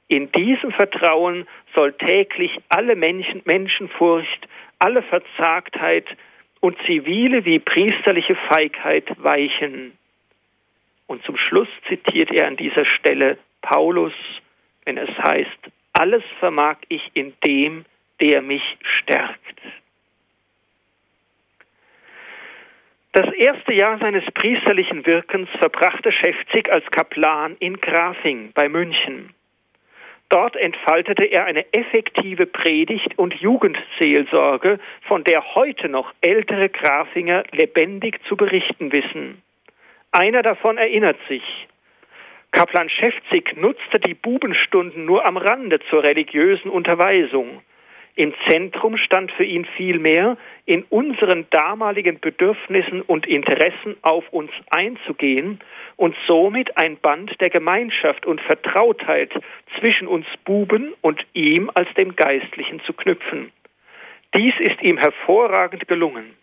In diesem Vertrauen soll täglich alle Menschen, Menschenfurcht, alle Verzagtheit und zivile wie priesterliche Feigheit weichen. Und zum Schluss zitiert er an dieser Stelle Paulus, wenn es heißt, alles vermag ich in dem, der mich stärkt. Das erste Jahr seines priesterlichen Wirkens verbrachte Schäfzig als Kaplan in Grafing bei München. Dort entfaltete er eine effektive Predigt und Jugendseelsorge, von der heute noch ältere Grafinger lebendig zu berichten wissen. Einer davon erinnert sich. Kaplan Schäfzig nutzte die Bubenstunden nur am Rande zur religiösen Unterweisung. Im Zentrum stand für ihn vielmehr, in unseren damaligen Bedürfnissen und Interessen auf uns einzugehen und somit ein Band der Gemeinschaft und Vertrautheit zwischen uns Buben und ihm als dem Geistlichen zu knüpfen. Dies ist ihm hervorragend gelungen.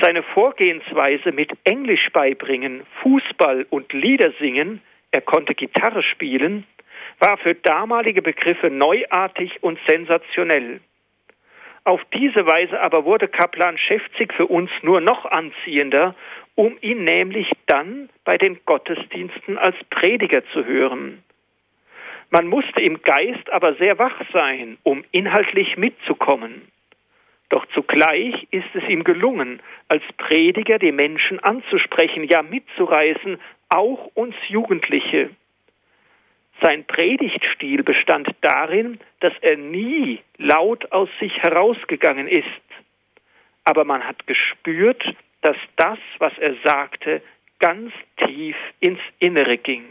Seine Vorgehensweise mit Englisch beibringen, Fußball und Lieder singen, er konnte Gitarre spielen, war für damalige Begriffe neuartig und sensationell. Auf diese Weise aber wurde Kaplan Schäfzig für uns nur noch anziehender, um ihn nämlich dann bei den Gottesdiensten als Prediger zu hören. Man musste im Geist aber sehr wach sein, um inhaltlich mitzukommen. Doch zugleich ist es ihm gelungen, als Prediger die Menschen anzusprechen, ja mitzureißen, auch uns Jugendliche. Sein Predigtstil bestand darin, dass er nie laut aus sich herausgegangen ist. Aber man hat gespürt, dass das, was er sagte, ganz tief ins Innere ging.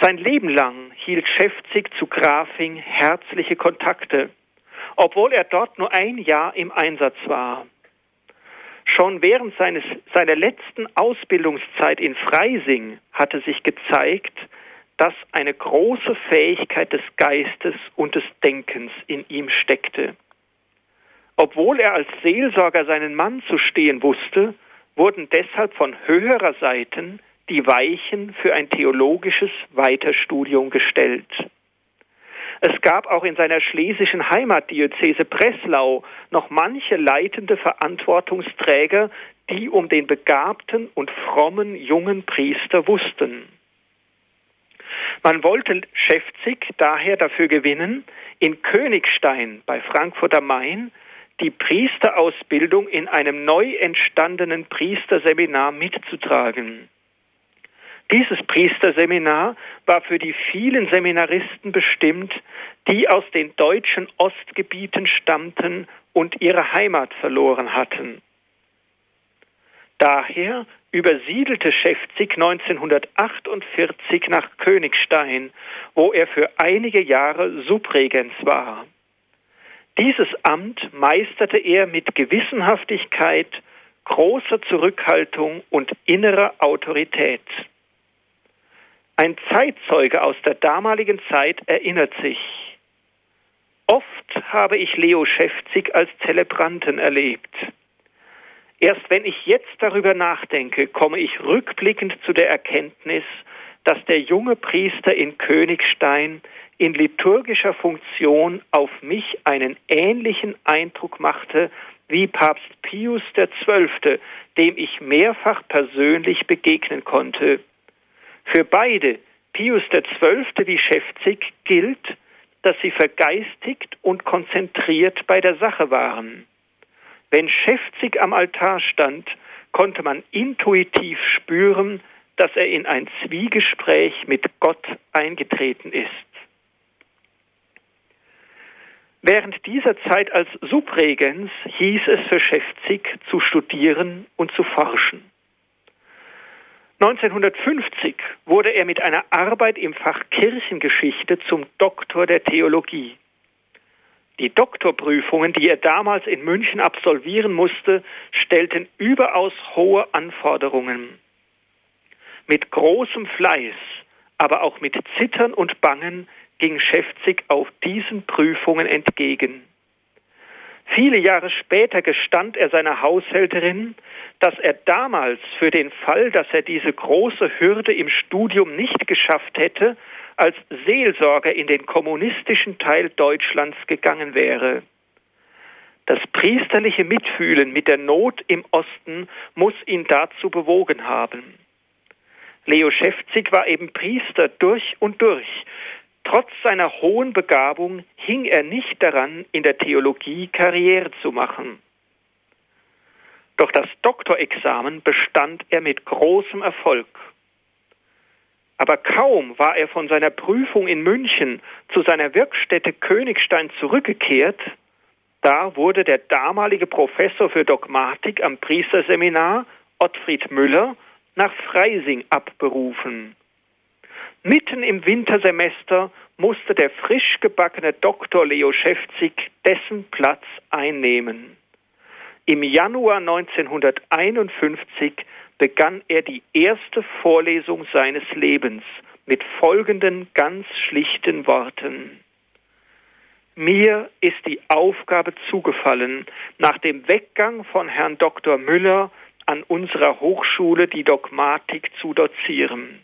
Sein Leben lang hielt Schäfzig zu Grafing herzliche Kontakte, obwohl er dort nur ein Jahr im Einsatz war. Schon während seines, seiner letzten Ausbildungszeit in Freising hatte sich gezeigt, dass eine große Fähigkeit des Geistes und des Denkens in ihm steckte. Obwohl er als Seelsorger seinen Mann zu stehen wusste, wurden deshalb von höherer Seiten die Weichen für ein theologisches Weiterstudium gestellt. Es gab auch in seiner schlesischen Heimatdiözese Breslau noch manche leitende Verantwortungsträger, die um den begabten und frommen jungen Priester wussten. Man wollte Schäfzig daher dafür gewinnen, in Königstein bei Frankfurt am Main die Priesterausbildung in einem neu entstandenen Priesterseminar mitzutragen. Dieses Priesterseminar war für die vielen Seminaristen bestimmt, die aus den deutschen Ostgebieten stammten und ihre Heimat verloren hatten. Daher übersiedelte Schäfzig 1948 nach Königstein, wo er für einige Jahre Subregens war. Dieses Amt meisterte er mit Gewissenhaftigkeit, großer Zurückhaltung und innerer Autorität. Ein Zeitzeuge aus der damaligen Zeit erinnert sich. Oft habe ich Leo Schäfzig als Zelebranten erlebt. Erst wenn ich jetzt darüber nachdenke, komme ich rückblickend zu der Erkenntnis, dass der junge Priester in Königstein in liturgischer Funktion auf mich einen ähnlichen Eindruck machte wie Papst Pius XII., dem ich mehrfach persönlich begegnen konnte. Für beide, Pius XII. wie Schäfzig, gilt, dass sie vergeistigt und konzentriert bei der Sache waren. Wenn Schäfzig am Altar stand, konnte man intuitiv spüren, dass er in ein Zwiegespräch mit Gott eingetreten ist. Während dieser Zeit als Subregens hieß es für Schäfzig zu studieren und zu forschen. 1950 wurde er mit einer Arbeit im Fach Kirchengeschichte zum Doktor der Theologie. Die Doktorprüfungen, die er damals in München absolvieren musste, stellten überaus hohe Anforderungen. Mit großem Fleiß, aber auch mit Zittern und Bangen ging Schäfzig auf diesen Prüfungen entgegen. Viele Jahre später gestand er seiner Haushälterin, dass er damals für den Fall, dass er diese große Hürde im Studium nicht geschafft hätte, als Seelsorger in den kommunistischen Teil Deutschlands gegangen wäre. Das priesterliche Mitfühlen mit der Not im Osten muss ihn dazu bewogen haben. Leo Schäfzig war eben Priester durch und durch. Trotz seiner hohen Begabung hing er nicht daran, in der Theologie Karriere zu machen. Doch das Doktorexamen bestand er mit großem Erfolg. Aber kaum war er von seiner Prüfung in München zu seiner Wirkstätte Königstein zurückgekehrt, da wurde der damalige Professor für Dogmatik am Priesterseminar, Ottfried Müller, nach Freising abberufen. Mitten im Wintersemester musste der frisch gebackene Doktor Leo Schäfzig dessen Platz einnehmen. Im Januar 1951 begann er die erste Vorlesung seines Lebens mit folgenden ganz schlichten Worten. Mir ist die Aufgabe zugefallen, nach dem Weggang von Herrn Dr. Müller an unserer Hochschule die Dogmatik zu dozieren.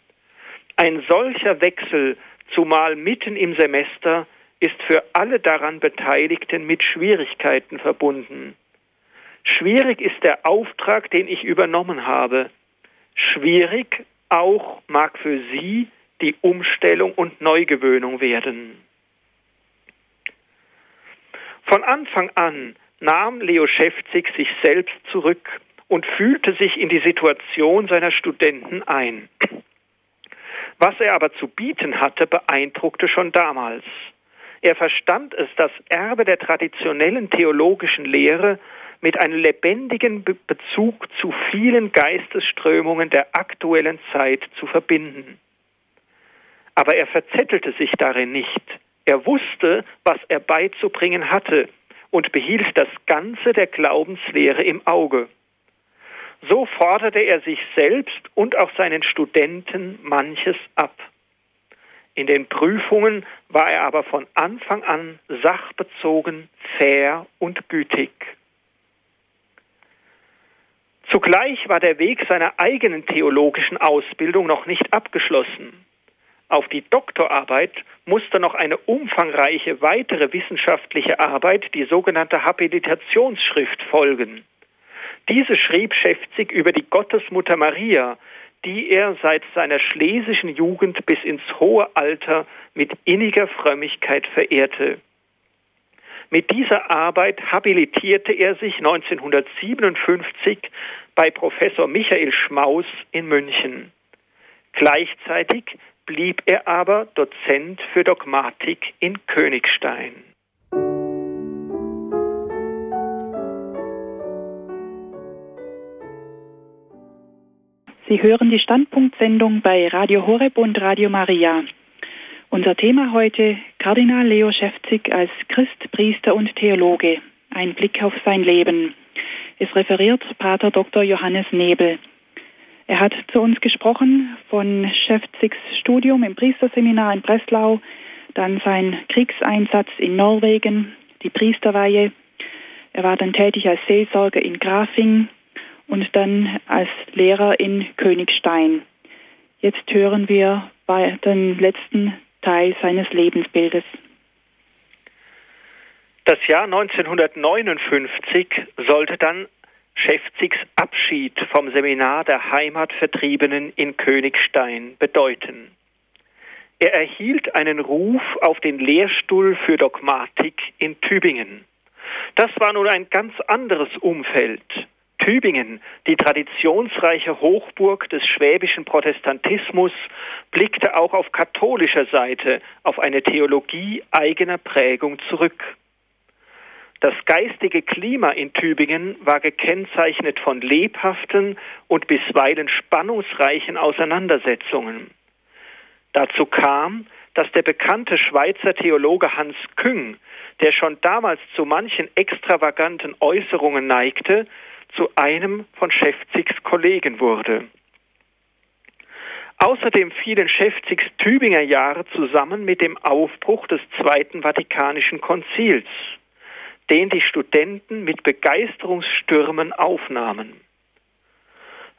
Ein solcher Wechsel, zumal mitten im Semester, ist für alle daran Beteiligten mit Schwierigkeiten verbunden. Schwierig ist der Auftrag, den ich übernommen habe. Schwierig auch mag für Sie die Umstellung und Neugewöhnung werden. Von Anfang an nahm Leo Schäfzig sich selbst zurück und fühlte sich in die Situation seiner Studenten ein. Was er aber zu bieten hatte, beeindruckte schon damals. Er verstand es, das Erbe der traditionellen theologischen Lehre mit einem lebendigen Bezug zu vielen Geistesströmungen der aktuellen Zeit zu verbinden. Aber er verzettelte sich darin nicht. Er wusste, was er beizubringen hatte und behielt das Ganze der Glaubenslehre im Auge. So forderte er sich selbst und auch seinen Studenten manches ab. In den Prüfungen war er aber von Anfang an sachbezogen, fair und gütig. Zugleich war der Weg seiner eigenen theologischen Ausbildung noch nicht abgeschlossen. Auf die Doktorarbeit musste noch eine umfangreiche weitere wissenschaftliche Arbeit, die sogenannte Habilitationsschrift, folgen. Diese schrieb Schäfzig über die Gottesmutter Maria, die er seit seiner schlesischen Jugend bis ins hohe Alter mit inniger Frömmigkeit verehrte. Mit dieser Arbeit habilitierte er sich 1957 bei Professor Michael Schmaus in München. Gleichzeitig blieb er aber Dozent für Dogmatik in Königstein. Sie hören die Standpunktsendung bei Radio Horeb und Radio Maria. Unser Thema heute Kardinal Leo Schäfzig als Christ, Priester und Theologe. Ein Blick auf sein Leben. Es referiert Pater Dr. Johannes Nebel. Er hat zu uns gesprochen von Schäfzigs Studium im Priesterseminar in Breslau, dann sein Kriegseinsatz in Norwegen, die Priesterweihe. Er war dann tätig als Seelsorger in Grafing und dann als Lehrer in Königstein. Jetzt hören wir bei den letzten Teil seines Lebensbildes. Das Jahr 1959 sollte dann Schäfzigs Abschied vom Seminar der Heimatvertriebenen in Königstein bedeuten. Er erhielt einen Ruf auf den Lehrstuhl für Dogmatik in Tübingen. Das war nun ein ganz anderes Umfeld. Tübingen, die traditionsreiche Hochburg des schwäbischen Protestantismus, blickte auch auf katholischer Seite auf eine Theologie eigener Prägung zurück. Das geistige Klima in Tübingen war gekennzeichnet von lebhaften und bisweilen spannungsreichen Auseinandersetzungen. Dazu kam, dass der bekannte Schweizer Theologe Hans Küng, der schon damals zu manchen extravaganten Äußerungen neigte, zu einem von Schäfzigs Kollegen wurde. Außerdem fielen Schäfzigs Tübinger Jahre zusammen mit dem Aufbruch des Zweiten Vatikanischen Konzils den die Studenten mit Begeisterungsstürmen aufnahmen.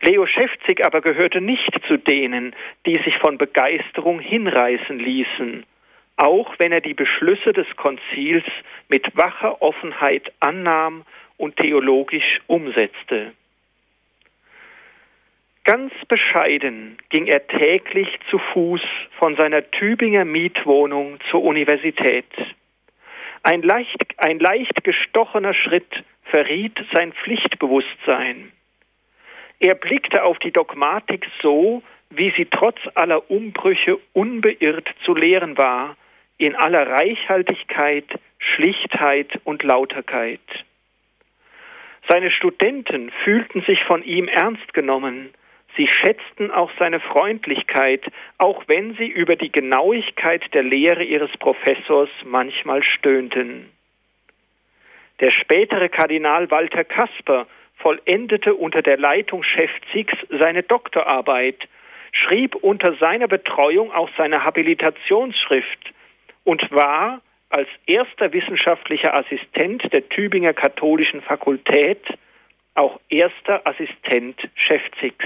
Leo Schäfzig aber gehörte nicht zu denen, die sich von Begeisterung hinreißen ließen, auch wenn er die Beschlüsse des Konzils mit wacher Offenheit annahm und theologisch umsetzte. Ganz bescheiden ging er täglich zu Fuß von seiner Tübinger Mietwohnung zur Universität. Ein leicht, ein leicht gestochener Schritt verriet sein Pflichtbewusstsein. Er blickte auf die Dogmatik so, wie sie trotz aller Umbrüche unbeirrt zu lehren war, in aller Reichhaltigkeit, Schlichtheit und Lauterkeit. Seine Studenten fühlten sich von ihm ernst genommen, Sie schätzten auch seine Freundlichkeit, auch wenn sie über die Genauigkeit der Lehre ihres Professors manchmal stöhnten. Der spätere Kardinal Walter Kasper vollendete unter der Leitung Schäfzigs seine Doktorarbeit, schrieb unter seiner Betreuung auch seine Habilitationsschrift und war als erster wissenschaftlicher Assistent der Tübinger Katholischen Fakultät auch erster Assistent Schäfzigs.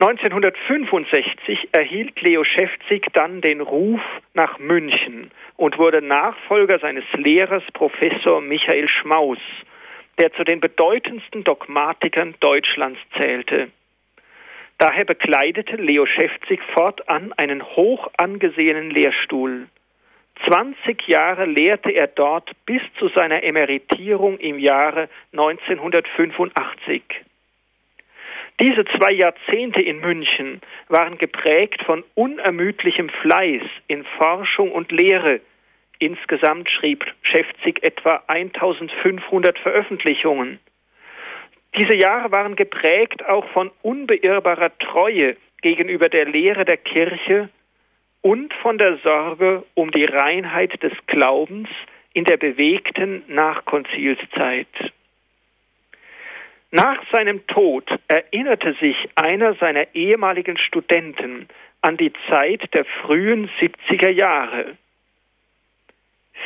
1965 erhielt Leo Schäfzig dann den Ruf nach München und wurde Nachfolger seines Lehrers Professor Michael Schmaus, der zu den bedeutendsten Dogmatikern Deutschlands zählte. Daher bekleidete Leo Schäfzig fortan einen hoch angesehenen Lehrstuhl. 20 Jahre lehrte er dort bis zu seiner Emeritierung im Jahre 1985. Diese zwei Jahrzehnte in München waren geprägt von unermüdlichem Fleiß in Forschung und Lehre. Insgesamt schrieb Schäfzig etwa 1500 Veröffentlichungen. Diese Jahre waren geprägt auch von unbeirrbarer Treue gegenüber der Lehre der Kirche und von der Sorge um die Reinheit des Glaubens in der bewegten Nachkonzilszeit. Nach seinem Tod erinnerte sich einer seiner ehemaligen Studenten an die Zeit der frühen 70er Jahre.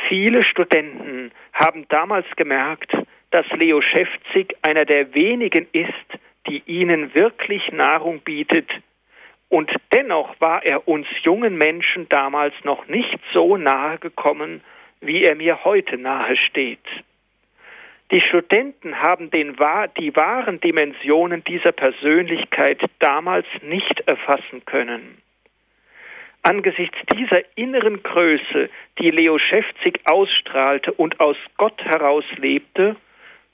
Viele Studenten haben damals gemerkt, dass Leo Schäfzig einer der wenigen ist, die ihnen wirklich Nahrung bietet, und dennoch war er uns jungen Menschen damals noch nicht so nahe gekommen, wie er mir heute nahe steht. Die Studenten haben den, die wahren Dimensionen dieser Persönlichkeit damals nicht erfassen können. Angesichts dieser inneren Größe, die Leo Schäfzig ausstrahlte und aus Gott heraus lebte,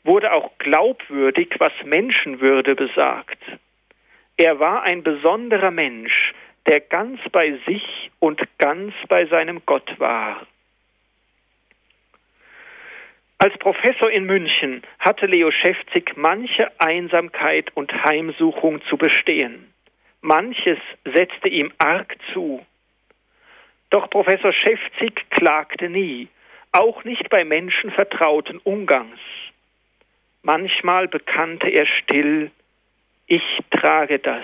wurde auch glaubwürdig, was Menschenwürde besagt. Er war ein besonderer Mensch, der ganz bei sich und ganz bei seinem Gott war. Als Professor in München hatte Leo Schäfzig manche Einsamkeit und Heimsuchung zu bestehen. Manches setzte ihm arg zu. Doch Professor Schäfzig klagte nie, auch nicht bei Menschen vertrauten Umgangs. Manchmal bekannte er still, ich trage das.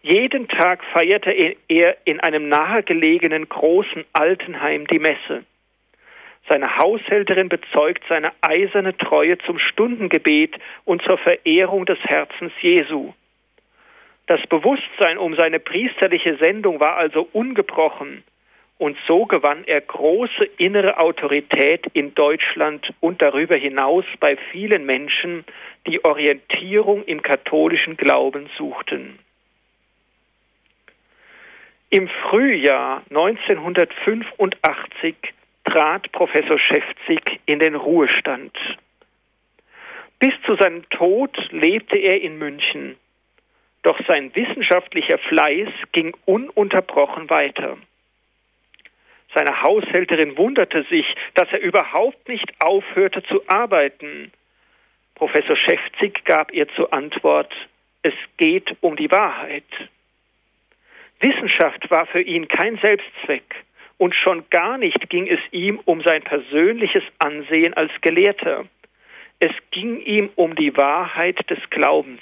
Jeden Tag feierte er in einem nahegelegenen großen Altenheim die Messe. Seine Haushälterin bezeugt seine eiserne Treue zum Stundengebet und zur Verehrung des Herzens Jesu. Das Bewusstsein um seine priesterliche Sendung war also ungebrochen, und so gewann er große innere Autorität in Deutschland und darüber hinaus bei vielen Menschen, die Orientierung im katholischen Glauben suchten. Im Frühjahr 1985 trat Professor Schäfzig in den Ruhestand. Bis zu seinem Tod lebte er in München, doch sein wissenschaftlicher Fleiß ging ununterbrochen weiter. Seine Haushälterin wunderte sich, dass er überhaupt nicht aufhörte zu arbeiten. Professor Schäfzig gab ihr zur Antwort, es geht um die Wahrheit. Wissenschaft war für ihn kein Selbstzweck und schon gar nicht ging es ihm um sein persönliches Ansehen als Gelehrter. Es ging ihm um die Wahrheit des Glaubens.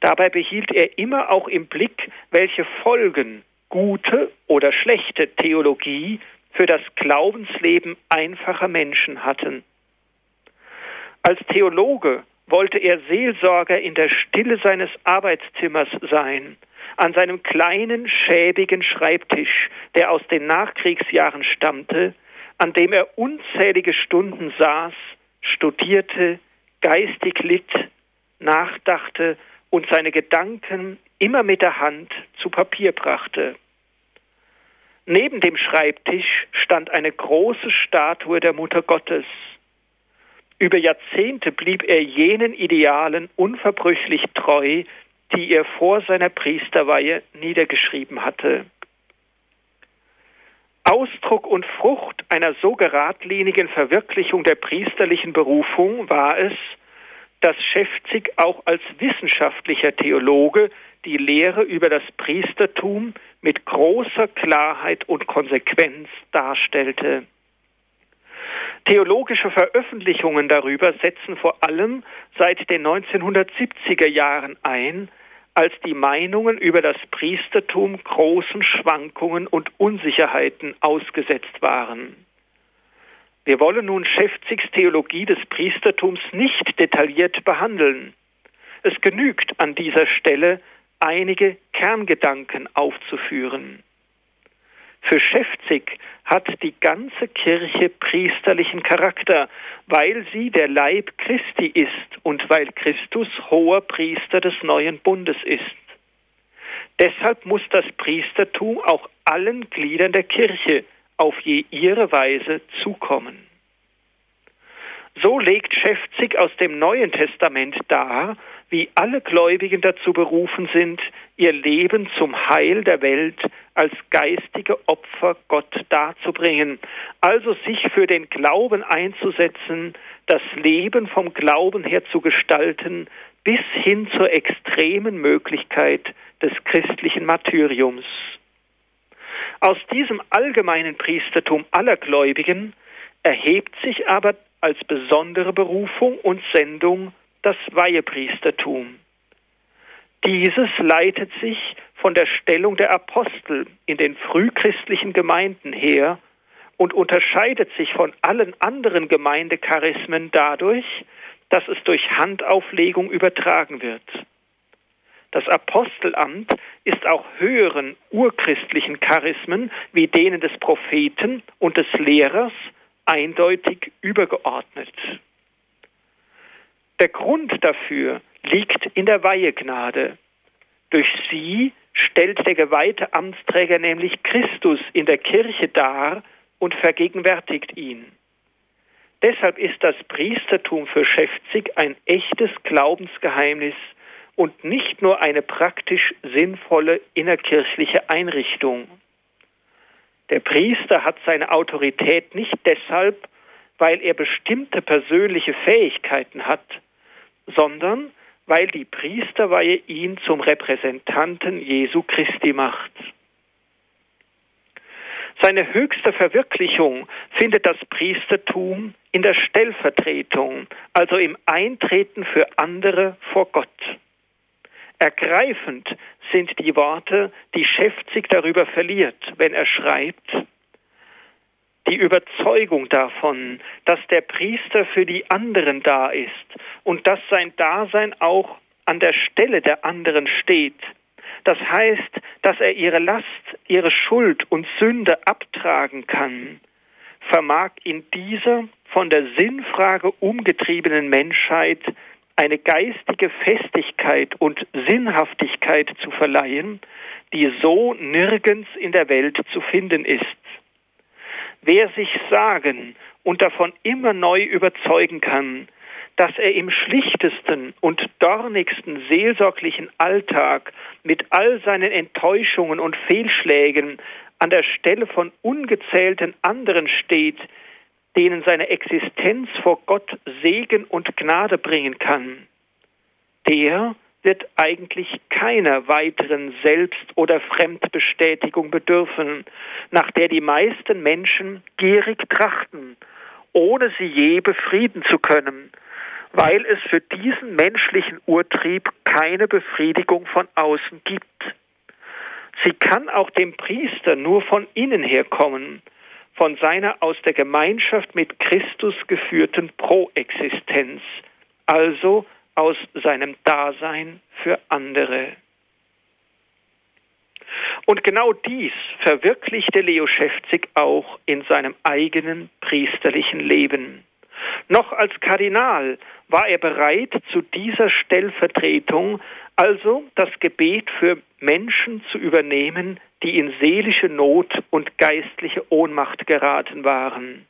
Dabei behielt er immer auch im Blick, welche Folgen gute oder schlechte Theologie für das Glaubensleben einfacher Menschen hatten. Als Theologe wollte er Seelsorger in der Stille seines Arbeitszimmers sein, an seinem kleinen, schäbigen Schreibtisch, der aus den Nachkriegsjahren stammte, an dem er unzählige Stunden saß, studierte, geistig litt, nachdachte und seine Gedanken immer mit der Hand zu Papier brachte. Neben dem Schreibtisch stand eine große Statue der Mutter Gottes. Über Jahrzehnte blieb er jenen Idealen unverbrüchlich treu, die er vor seiner Priesterweihe niedergeschrieben hatte. Ausdruck und Frucht einer so geradlinigen Verwirklichung der priesterlichen Berufung war es, dass Schäfzig auch als wissenschaftlicher Theologe die Lehre über das Priestertum mit großer Klarheit und Konsequenz darstellte. Theologische Veröffentlichungen darüber setzen vor allem seit den 1970er Jahren ein, als die Meinungen über das Priestertum großen Schwankungen und Unsicherheiten ausgesetzt waren. Wir wollen nun Schäfzigs Theologie des Priestertums nicht detailliert behandeln. Es genügt an dieser Stelle, einige Kerngedanken aufzuführen. Für Schäfzig hat die ganze Kirche priesterlichen Charakter, weil sie der Leib Christi ist und weil Christus hoher Priester des neuen Bundes ist. Deshalb muss das Priestertum auch allen Gliedern der Kirche auf je ihre Weise zukommen. So legt Schäfzig aus dem Neuen Testament dar, wie alle Gläubigen dazu berufen sind, ihr Leben zum Heil der Welt als geistige Opfer Gott darzubringen, also sich für den Glauben einzusetzen, das Leben vom Glauben her zu gestalten, bis hin zur extremen Möglichkeit des christlichen Martyriums. Aus diesem allgemeinen Priestertum aller Gläubigen erhebt sich aber als besondere Berufung und Sendung das Weihepriestertum. Dieses leitet sich von der Stellung der Apostel in den frühchristlichen Gemeinden her und unterscheidet sich von allen anderen Gemeindecharismen dadurch, dass es durch Handauflegung übertragen wird. Das Apostelamt ist auch höheren urchristlichen Charismen wie denen des Propheten und des Lehrers eindeutig übergeordnet. Der Grund dafür liegt in der Weihegnade. Durch sie stellt der geweihte Amtsträger nämlich Christus in der Kirche dar und vergegenwärtigt ihn. Deshalb ist das Priestertum für Schäfzig ein echtes Glaubensgeheimnis und nicht nur eine praktisch sinnvolle innerkirchliche Einrichtung. Der Priester hat seine Autorität nicht deshalb, weil er bestimmte persönliche Fähigkeiten hat, sondern weil die Priesterweihe ihn zum Repräsentanten Jesu Christi macht. Seine höchste Verwirklichung findet das Priestertum in der Stellvertretung, also im Eintreten für andere vor Gott. Ergreifend sind die Worte, die Schäfzig darüber verliert, wenn er schreibt, die Überzeugung davon, dass der Priester für die anderen da ist und dass sein Dasein auch an der Stelle der anderen steht. Das heißt, dass er ihre Last, ihre Schuld und Sünde abtragen kann, vermag in dieser von der Sinnfrage umgetriebenen Menschheit eine geistige Festigkeit und Sinnhaftigkeit zu verleihen, die so nirgends in der Welt zu finden ist. Wer sich sagen und davon immer neu überzeugen kann, dass er im schlichtesten und dornigsten seelsorglichen Alltag mit all seinen Enttäuschungen und Fehlschlägen an der Stelle von ungezählten anderen steht, denen seine Existenz vor Gott Segen und Gnade bringen kann, der wird eigentlich keiner weiteren Selbst- oder Fremdbestätigung bedürfen, nach der die meisten Menschen gierig trachten, ohne sie je befrieden zu können, weil es für diesen menschlichen Urtrieb keine Befriedigung von außen gibt. Sie kann auch dem Priester nur von innen her kommen, von seiner aus der Gemeinschaft mit Christus geführten Proexistenz, also aus seinem Dasein für andere. Und genau dies verwirklichte Leo Schäfzig auch in seinem eigenen priesterlichen Leben. Noch als Kardinal war er bereit zu dieser Stellvertretung, also das Gebet für Menschen zu übernehmen, die in seelische Not und geistliche Ohnmacht geraten waren.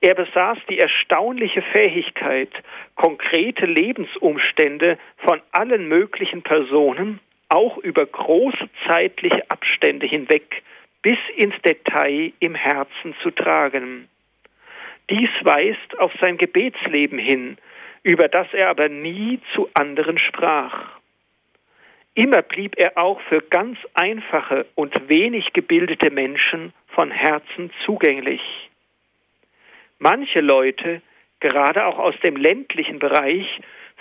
Er besaß die erstaunliche Fähigkeit, konkrete Lebensumstände von allen möglichen Personen, auch über große zeitliche Abstände hinweg, bis ins Detail im Herzen zu tragen. Dies weist auf sein Gebetsleben hin, über das er aber nie zu anderen sprach. Immer blieb er auch für ganz einfache und wenig gebildete Menschen von Herzen zugänglich. Manche Leute, gerade auch aus dem ländlichen Bereich,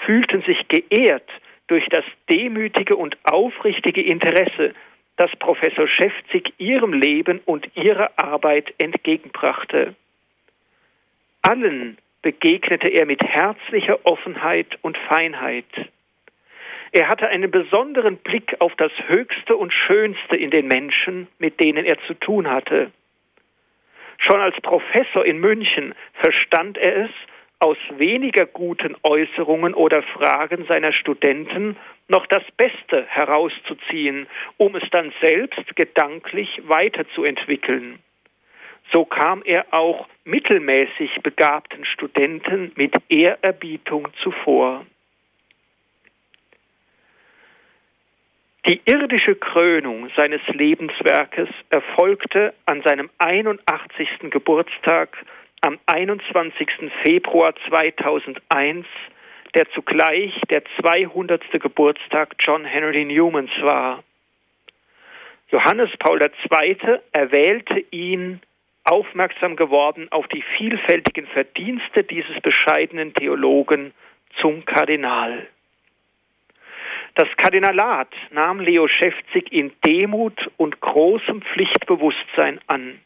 fühlten sich geehrt durch das demütige und aufrichtige Interesse, das Professor Schäfzig ihrem Leben und ihrer Arbeit entgegenbrachte. Allen begegnete er mit herzlicher Offenheit und Feinheit. Er hatte einen besonderen Blick auf das Höchste und Schönste in den Menschen, mit denen er zu tun hatte. Schon als Professor in München verstand er es, aus weniger guten Äußerungen oder Fragen seiner Studenten noch das Beste herauszuziehen, um es dann selbst gedanklich weiterzuentwickeln. So kam er auch mittelmäßig begabten Studenten mit Ehrerbietung zuvor. Die irdische Krönung seines Lebenswerkes erfolgte an seinem 81. Geburtstag am 21. Februar 2001, der zugleich der 200. Geburtstag John Henry Newmans war. Johannes Paul II. erwählte ihn, aufmerksam geworden auf die vielfältigen Verdienste dieses bescheidenen Theologen, zum Kardinal. Das Kardinalat nahm Leo Schäfzig in Demut und großem Pflichtbewusstsein an.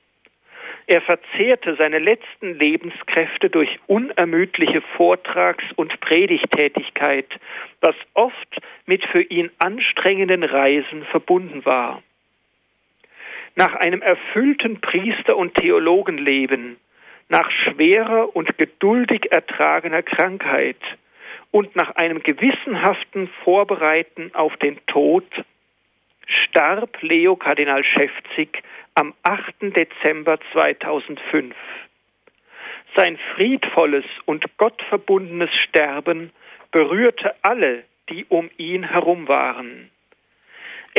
Er verzehrte seine letzten Lebenskräfte durch unermüdliche Vortrags- und Predigtätigkeit, was oft mit für ihn anstrengenden Reisen verbunden war. Nach einem erfüllten Priester- und Theologenleben, nach schwerer und geduldig ertragener Krankheit und nach einem gewissenhaften Vorbereiten auf den Tod starb Leo Kardinal Schäfzig am 8. Dezember 2005. Sein friedvolles und gottverbundenes Sterben berührte alle, die um ihn herum waren.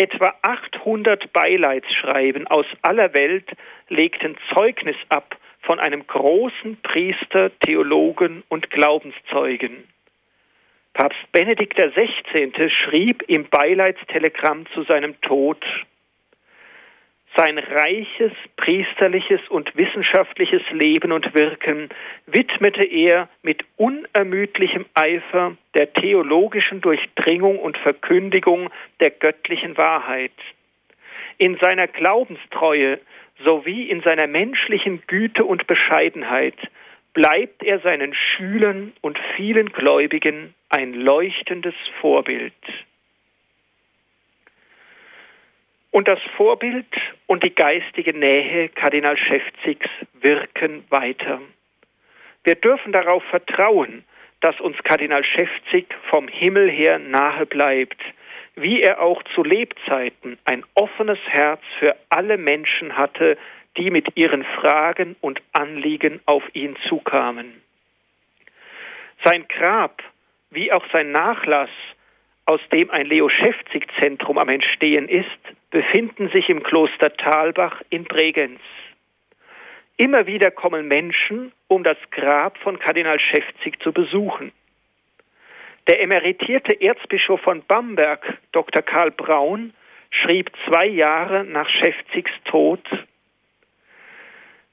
Etwa 800 Beileidsschreiben aus aller Welt legten Zeugnis ab von einem großen Priester, Theologen und Glaubenszeugen. Papst Benedikt XVI. schrieb im Beileidstelegramm zu seinem Tod, sein reiches priesterliches und wissenschaftliches Leben und Wirken widmete er mit unermüdlichem Eifer der theologischen Durchdringung und Verkündigung der göttlichen Wahrheit. In seiner Glaubenstreue sowie in seiner menschlichen Güte und Bescheidenheit bleibt er seinen Schülern und vielen Gläubigen ein leuchtendes Vorbild. Und das Vorbild und die geistige Nähe Kardinal Schäfzigs wirken weiter. Wir dürfen darauf vertrauen, dass uns Kardinal Schäfzig vom Himmel her nahe bleibt, wie er auch zu Lebzeiten ein offenes Herz für alle Menschen hatte, die mit ihren Fragen und Anliegen auf ihn zukamen. Sein Grab wie auch sein Nachlass, aus dem ein Leo Schäfzig-Zentrum am Entstehen ist, befinden sich im Kloster Talbach in Bregenz. Immer wieder kommen Menschen, um das Grab von Kardinal Schäfzig zu besuchen. Der emeritierte Erzbischof von Bamberg, Dr. Karl Braun, schrieb zwei Jahre nach Schäfzigs Tod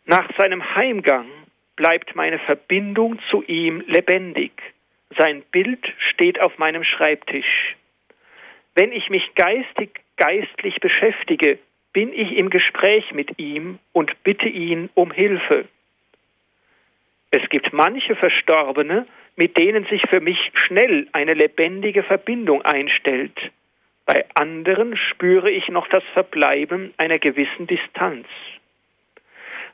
Nach seinem Heimgang bleibt meine Verbindung zu ihm lebendig. Sein Bild steht auf meinem Schreibtisch. Wenn ich mich geistig, geistlich beschäftige, bin ich im Gespräch mit ihm und bitte ihn um Hilfe. Es gibt manche Verstorbene, mit denen sich für mich schnell eine lebendige Verbindung einstellt. Bei anderen spüre ich noch das Verbleiben einer gewissen Distanz.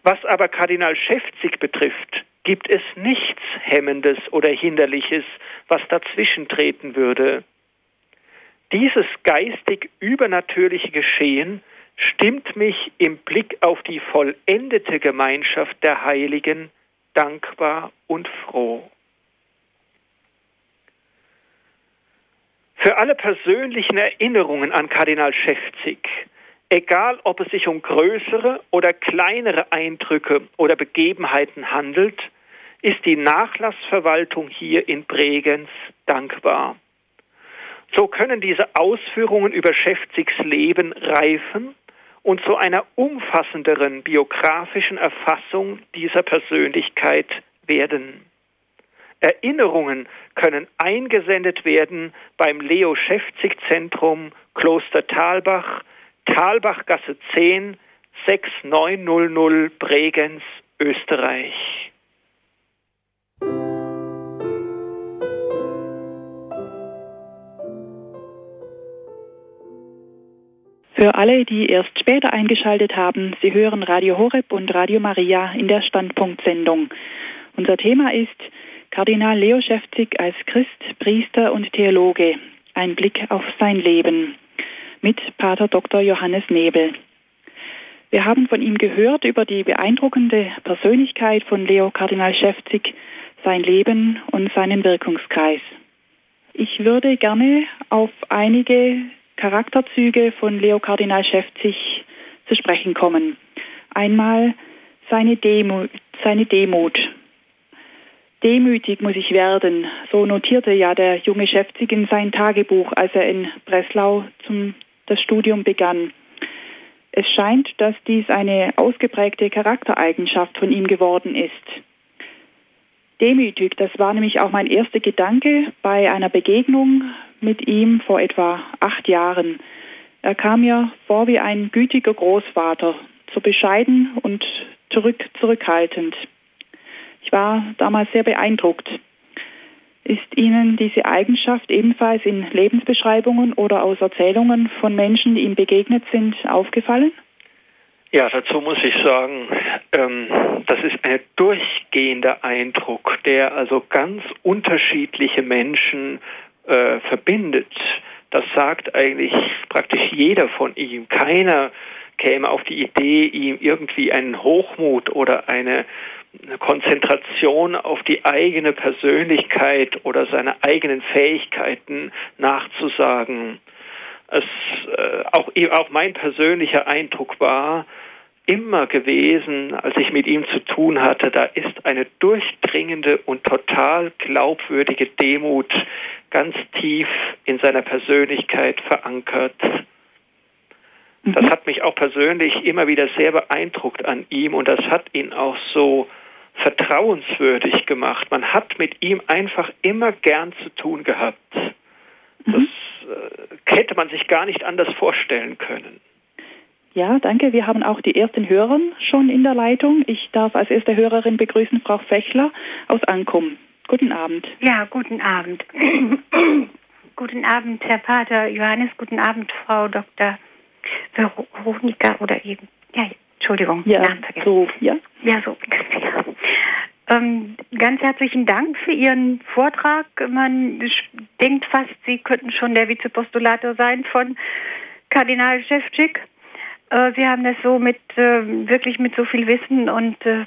Was aber Kardinal Schäfzig betrifft, gibt es nichts Hemmendes oder Hinderliches, was dazwischen treten würde. Dieses geistig übernatürliche Geschehen stimmt mich im Blick auf die vollendete Gemeinschaft der Heiligen dankbar und froh. Für alle persönlichen Erinnerungen an Kardinal Schäfzig, egal ob es sich um größere oder kleinere Eindrücke oder Begebenheiten handelt, ist die Nachlassverwaltung hier in Bregenz dankbar. So können diese Ausführungen über Schäfzigs Leben reifen und zu einer umfassenderen biografischen Erfassung dieser Persönlichkeit werden. Erinnerungen können eingesendet werden beim Leo Schäfzig Zentrum Kloster Talbach, Talbachgasse 10, 6900 Bregenz, Österreich. Für alle, die erst später eingeschaltet haben, Sie hören Radio Horeb und Radio Maria in der Standpunktsendung. Unser Thema ist Kardinal Leo Schäfzig als Christ, Priester und Theologe. Ein Blick auf sein Leben mit Pater Dr. Johannes Nebel. Wir haben von ihm gehört über die beeindruckende Persönlichkeit von Leo Kardinal Schäfzig, sein Leben und seinen Wirkungskreis. Ich würde gerne auf einige Charakterzüge von Leo Kardinal Schäfzig zu sprechen kommen. Einmal seine Demut, seine Demut. Demütig muss ich werden, so notierte ja der junge Schäfzig in sein Tagebuch, als er in Breslau zum, das Studium begann. Es scheint, dass dies eine ausgeprägte Charaktereigenschaft von ihm geworden ist. Demütig, das war nämlich auch mein erster Gedanke bei einer Begegnung mit ihm vor etwa acht Jahren. Er kam mir vor wie ein gütiger Großvater, so bescheiden und zurück, zurückhaltend. Ich war damals sehr beeindruckt. Ist Ihnen diese Eigenschaft ebenfalls in Lebensbeschreibungen oder aus Erzählungen von Menschen, die ihm begegnet sind, aufgefallen? Ja, dazu muss ich sagen, ähm, das ist ein durchgehender Eindruck, der also ganz unterschiedliche Menschen äh, verbindet. Das sagt eigentlich praktisch jeder von ihm. Keiner käme auf die Idee, ihm irgendwie einen Hochmut oder eine Konzentration auf die eigene Persönlichkeit oder seine eigenen Fähigkeiten nachzusagen. Es, äh, auch, auch mein persönlicher Eindruck war, immer gewesen, als ich mit ihm zu tun hatte, da ist eine durchdringende und total glaubwürdige Demut ganz tief in seiner Persönlichkeit verankert. Das mhm. hat mich auch persönlich immer wieder sehr beeindruckt an ihm und das hat ihn auch so vertrauenswürdig gemacht. Man hat mit ihm einfach immer gern zu tun gehabt. Das mhm. äh, hätte man sich gar nicht anders vorstellen können. Ja, danke. Wir haben auch die ersten Hörer schon in der Leitung. Ich darf als erste Hörerin begrüßen Frau Fechler aus Ankum. Guten Abend. Ja, guten Abend. guten Abend, Herr Pater Johannes. Guten Abend, Frau Dr. Veronika oder eben. Ja, Entschuldigung. Ja, so, ja. Ja, so. Ja. Ähm, ganz herzlichen Dank für Ihren Vortrag. Man denkt fast, Sie könnten schon der Vizepostulator sein von Kardinal Szewczyk. Äh, Sie haben das so mit äh, wirklich mit so viel Wissen und äh,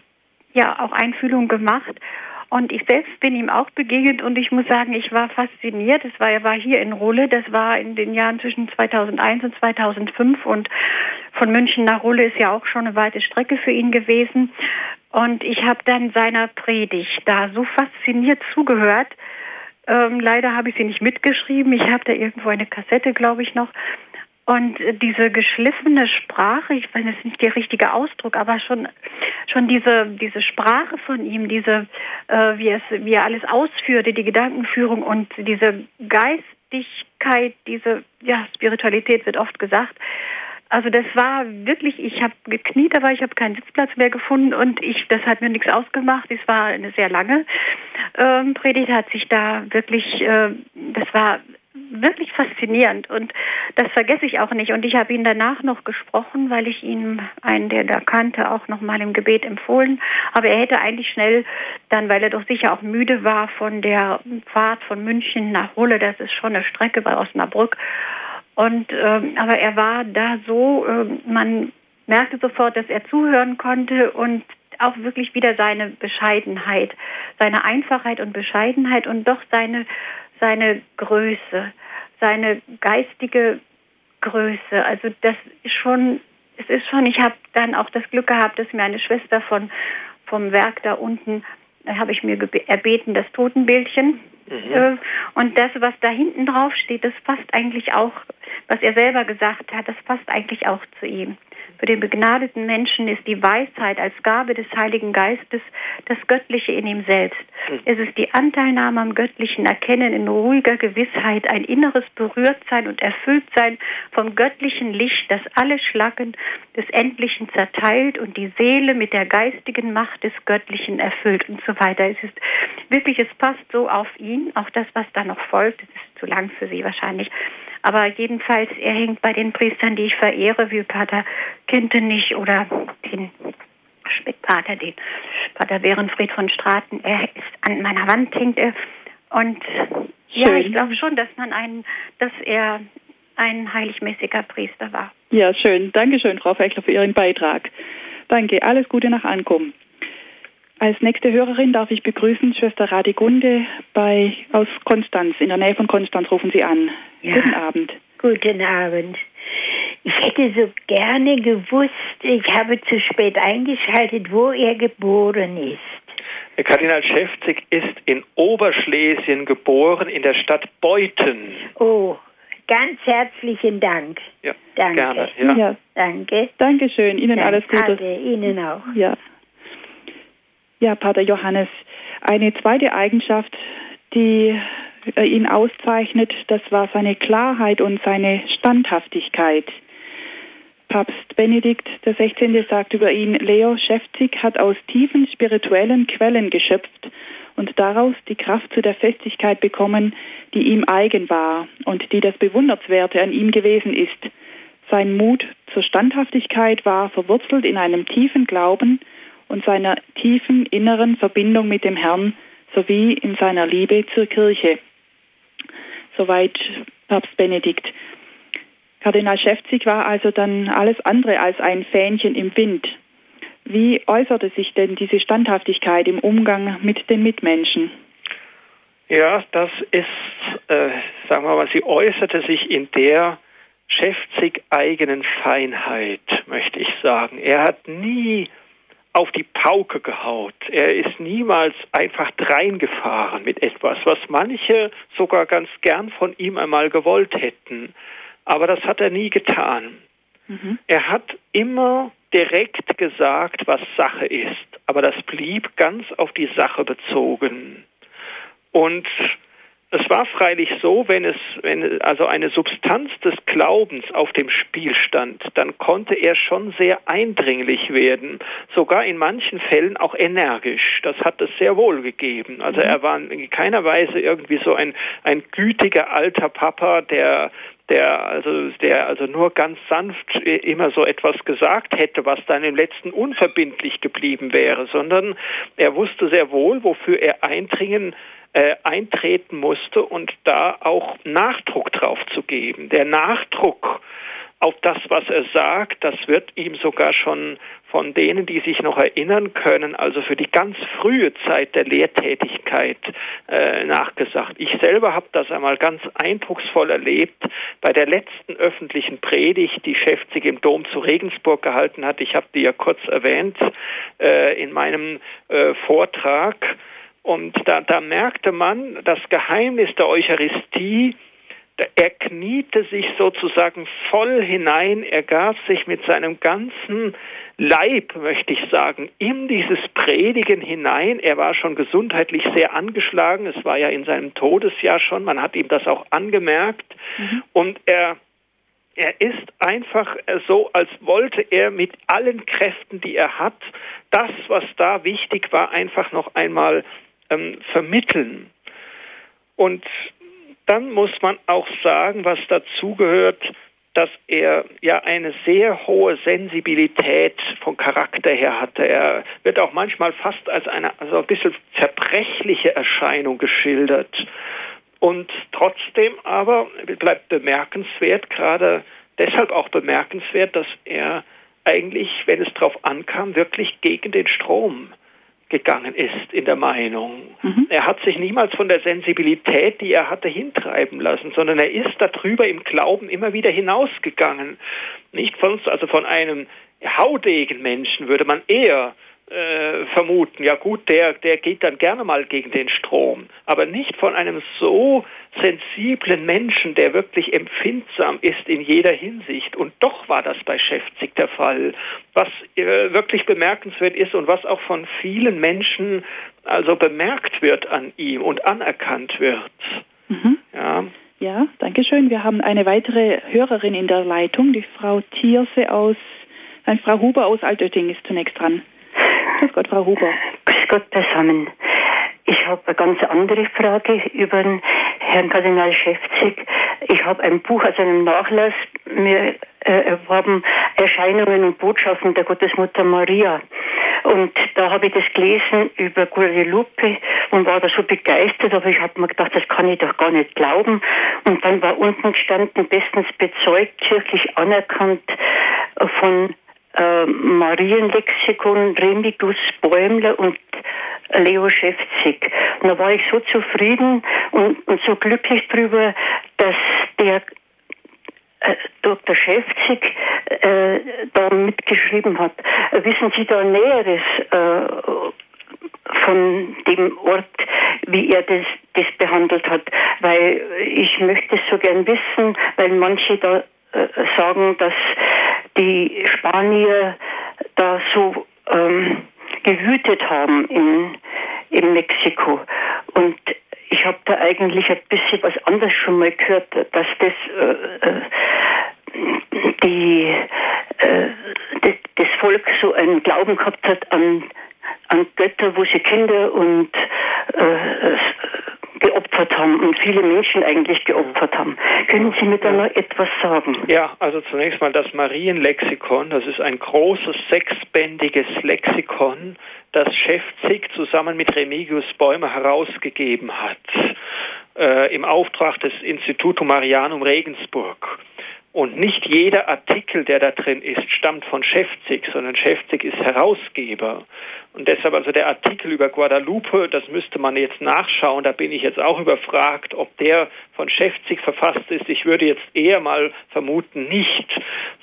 ja auch Einfühlung gemacht. Und ich selbst bin ihm auch begegnet und ich muss sagen, ich war fasziniert. Es war, er war hier in Rulle, das war in den Jahren zwischen 2001 und 2005 und von München nach Rulle ist ja auch schon eine weite Strecke für ihn gewesen. Und ich habe dann seiner Predigt da so fasziniert zugehört. Ähm, leider habe ich sie nicht mitgeschrieben. Ich habe da irgendwo eine Kassette, glaube ich, noch. Und diese geschliffene Sprache, ich weiß, ist nicht der richtige Ausdruck, aber schon, schon diese, diese Sprache von ihm, diese, äh, wie es, wie er alles ausführte, die Gedankenführung und diese Geistigkeit, diese, ja, Spiritualität wird oft gesagt. Also das war wirklich, ich habe gekniet, aber ich habe keinen Sitzplatz mehr gefunden und ich, das hat mir nichts ausgemacht. Es war eine sehr lange ähm, Predigt, hat sich da wirklich, äh, das war wirklich faszinierend und das vergesse ich auch nicht. Und ich habe ihn danach noch gesprochen, weil ich ihm einen, der da kannte, auch noch mal im Gebet empfohlen. Aber er hätte eigentlich schnell dann, weil er doch sicher auch müde war von der Fahrt von München nach Rulle, das ist schon eine Strecke bei Osnabrück. Und ähm, aber er war da so, äh, man merkte sofort, dass er zuhören konnte und auch wirklich wieder seine Bescheidenheit, seine Einfachheit und Bescheidenheit und doch seine seine Größe, seine geistige Größe. Also das ist schon, es ist schon, ich habe dann auch das Glück gehabt, dass mir eine Schwester von vom Werk da unten, da habe ich mir erbeten, das Totenbildchen. Mhm. Äh, und das, was da hinten drauf steht, das passt eigentlich auch, was er selber gesagt hat, das passt eigentlich auch zu ihm. Für den begnadeten Menschen ist die Weisheit als Gabe des Heiligen Geistes das Göttliche in ihm selbst. Hm. Es ist die Anteilnahme am göttlichen Erkennen in ruhiger Gewissheit, ein inneres Berührtsein und Erfülltsein vom göttlichen Licht, das alle Schlacken des Endlichen zerteilt und die Seele mit der geistigen Macht des Göttlichen erfüllt und so weiter. Es ist wirklich, es passt so auf ihn, auch das, was da noch folgt, es ist zu lang für Sie wahrscheinlich. Aber jedenfalls, er hängt bei den Priestern, die ich verehre, wie Pater Kintenich oder den Speckpater, den Pater Behrenfried von Straten. Er ist an meiner Wand hängt er. Und Schön. ja, ich glaube schon, dass man einen, dass er ein heiligmäßiger Priester war. Ja, schön. Dankeschön, Frau Fechler, für Ihren Beitrag. Danke. Alles Gute nach Ankommen. Als nächste Hörerin darf ich begrüßen Schwester Radigunde bei, aus Konstanz. In der Nähe von Konstanz rufen Sie an. Ja. Guten Abend. Guten Abend. Ich hätte so gerne gewusst, ich habe zu spät eingeschaltet, wo er geboren ist. Der Kardinal Schäfzig ist in Oberschlesien geboren, in der Stadt Beuthen. Oh, ganz herzlichen Dank. Ja, Danke. gerne. Ja. ja. Danke. Dankeschön. Ihnen Danke. alles Gute. Danke, Ihnen auch. Ja. Ja, Pater Johannes, eine zweite Eigenschaft, die äh, ihn auszeichnet, das war seine Klarheit und seine Standhaftigkeit. Papst Benedikt XVI. sagt über ihn, Leo Schäfzig hat aus tiefen spirituellen Quellen geschöpft und daraus die Kraft zu der Festigkeit bekommen, die ihm eigen war und die das Bewundernswerte an ihm gewesen ist. Sein Mut zur Standhaftigkeit war verwurzelt in einem tiefen Glauben und seiner tiefen inneren Verbindung mit dem Herrn sowie in seiner Liebe zur Kirche. Soweit Papst Benedikt. Kardinal Schäfzig war also dann alles andere als ein Fähnchen im Wind. Wie äußerte sich denn diese Standhaftigkeit im Umgang mit den Mitmenschen? Ja, das ist, äh, sagen wir mal, sie äußerte sich in der Schäfzig eigenen Feinheit, möchte ich sagen. Er hat nie auf die Pauke gehaut. Er ist niemals einfach dreingefahren mit etwas, was manche sogar ganz gern von ihm einmal gewollt hätten. Aber das hat er nie getan. Mhm. Er hat immer direkt gesagt, was Sache ist, aber das blieb ganz auf die Sache bezogen. Und es war freilich so, wenn es, wenn also eine Substanz des Glaubens auf dem Spiel stand, dann konnte er schon sehr eindringlich werden, sogar in manchen Fällen auch energisch. Das hat es sehr wohl gegeben. Also er war in keiner Weise irgendwie so ein, ein gütiger alter Papa, der der also der also nur ganz sanft immer so etwas gesagt hätte, was dann im letzten unverbindlich geblieben wäre, sondern er wusste sehr wohl, wofür er eindringen äh, eintreten musste und da auch Nachdruck drauf zu geben. Der Nachdruck auf das, was er sagt, das wird ihm sogar schon von denen, die sich noch erinnern können, also für die ganz frühe Zeit der Lehrtätigkeit äh, nachgesagt. Ich selber habe das einmal ganz eindrucksvoll erlebt bei der letzten öffentlichen Predigt, die Schäfzig im Dom zu Regensburg gehalten hat. Ich habe die ja kurz erwähnt äh, in meinem äh, Vortrag. Und da, da merkte man das Geheimnis der Eucharistie, er kniete sich sozusagen voll hinein, er gab sich mit seinem ganzen Leib, möchte ich sagen, in dieses Predigen hinein. Er war schon gesundheitlich sehr angeschlagen, es war ja in seinem Todesjahr schon, man hat ihm das auch angemerkt. Mhm. Und er, er ist einfach so, als wollte er mit allen Kräften, die er hat, das, was da wichtig war, einfach noch einmal ähm, vermitteln. Und dann muss man auch sagen, was dazugehört, dass er ja eine sehr hohe Sensibilität vom Charakter her hatte. Er wird auch manchmal fast als eine also ein bisschen zerbrechliche Erscheinung geschildert. Und trotzdem aber bleibt bemerkenswert, gerade deshalb auch bemerkenswert, dass er eigentlich, wenn es darauf ankam, wirklich gegen den Strom gegangen ist in der Meinung. Mhm. Er hat sich niemals von der Sensibilität, die er hatte, hintreiben lassen, sondern er ist darüber im Glauben immer wieder hinausgegangen. Nicht von uns, also von einem haudegen Menschen würde man eher äh, vermuten, ja gut, der, der geht dann gerne mal gegen den Strom, aber nicht von einem so sensiblen Menschen, der wirklich empfindsam ist in jeder Hinsicht. Und doch war das bei Schäfzig der Fall, was äh, wirklich bemerkenswert ist und was auch von vielen Menschen also bemerkt wird an ihm und anerkannt wird. Mhm. Ja. Ja, danke schön. Wir haben eine weitere Hörerin in der Leitung, die Frau Thierse aus, nein, Frau Huber aus Altötting ist zunächst dran. Grüß Gott, Frau Huber. Grüß Gott zusammen. Ich habe eine ganz andere Frage über den Herrn Kardinal Schäfzig. Ich habe ein Buch aus einem Nachlass mir äh, erworben, Erscheinungen und Botschaften der Gottesmutter Maria. Und da habe ich das gelesen über Guadalupe und war da so begeistert, aber ich habe mir gedacht, das kann ich doch gar nicht glauben. Und dann war unten gestanden, bestens bezeugt, kirchlich anerkannt von äh, Marienlexikon Remigus Bäumler und Leo Schäfzig. Da war ich so zufrieden und, und so glücklich drüber, dass der äh, Dr. Schäfzig äh, da mitgeschrieben hat. Wissen Sie da Näheres äh, von dem Ort, wie er das, das behandelt hat? Weil ich möchte es so gern wissen, weil manche da äh, sagen, dass die Spanier da so ähm, gewütet haben in, in Mexiko. Und ich habe da eigentlich ein bisschen was anderes schon mal gehört, dass das äh, äh die äh, das, Volk so einen Glauben gehabt hat an, an Götter, wo sie Kinder und äh, geopfert haben und viele Menschen eigentlich geopfert haben. Können Sie mir da noch etwas sagen? Ja, also zunächst mal das Marienlexikon, das ist ein großes sechsbändiges Lexikon, das Schäfzig zusammen mit Remigius Bäumer herausgegeben hat, äh, im Auftrag des Institutum Marianum Regensburg. Und nicht jeder Artikel, der da drin ist, stammt von Schäfzig, sondern Schäfzig ist Herausgeber. Und deshalb also der Artikel über Guadalupe, das müsste man jetzt nachschauen. Da bin ich jetzt auch überfragt, ob der von Schäfzig verfasst ist. Ich würde jetzt eher mal vermuten, nicht,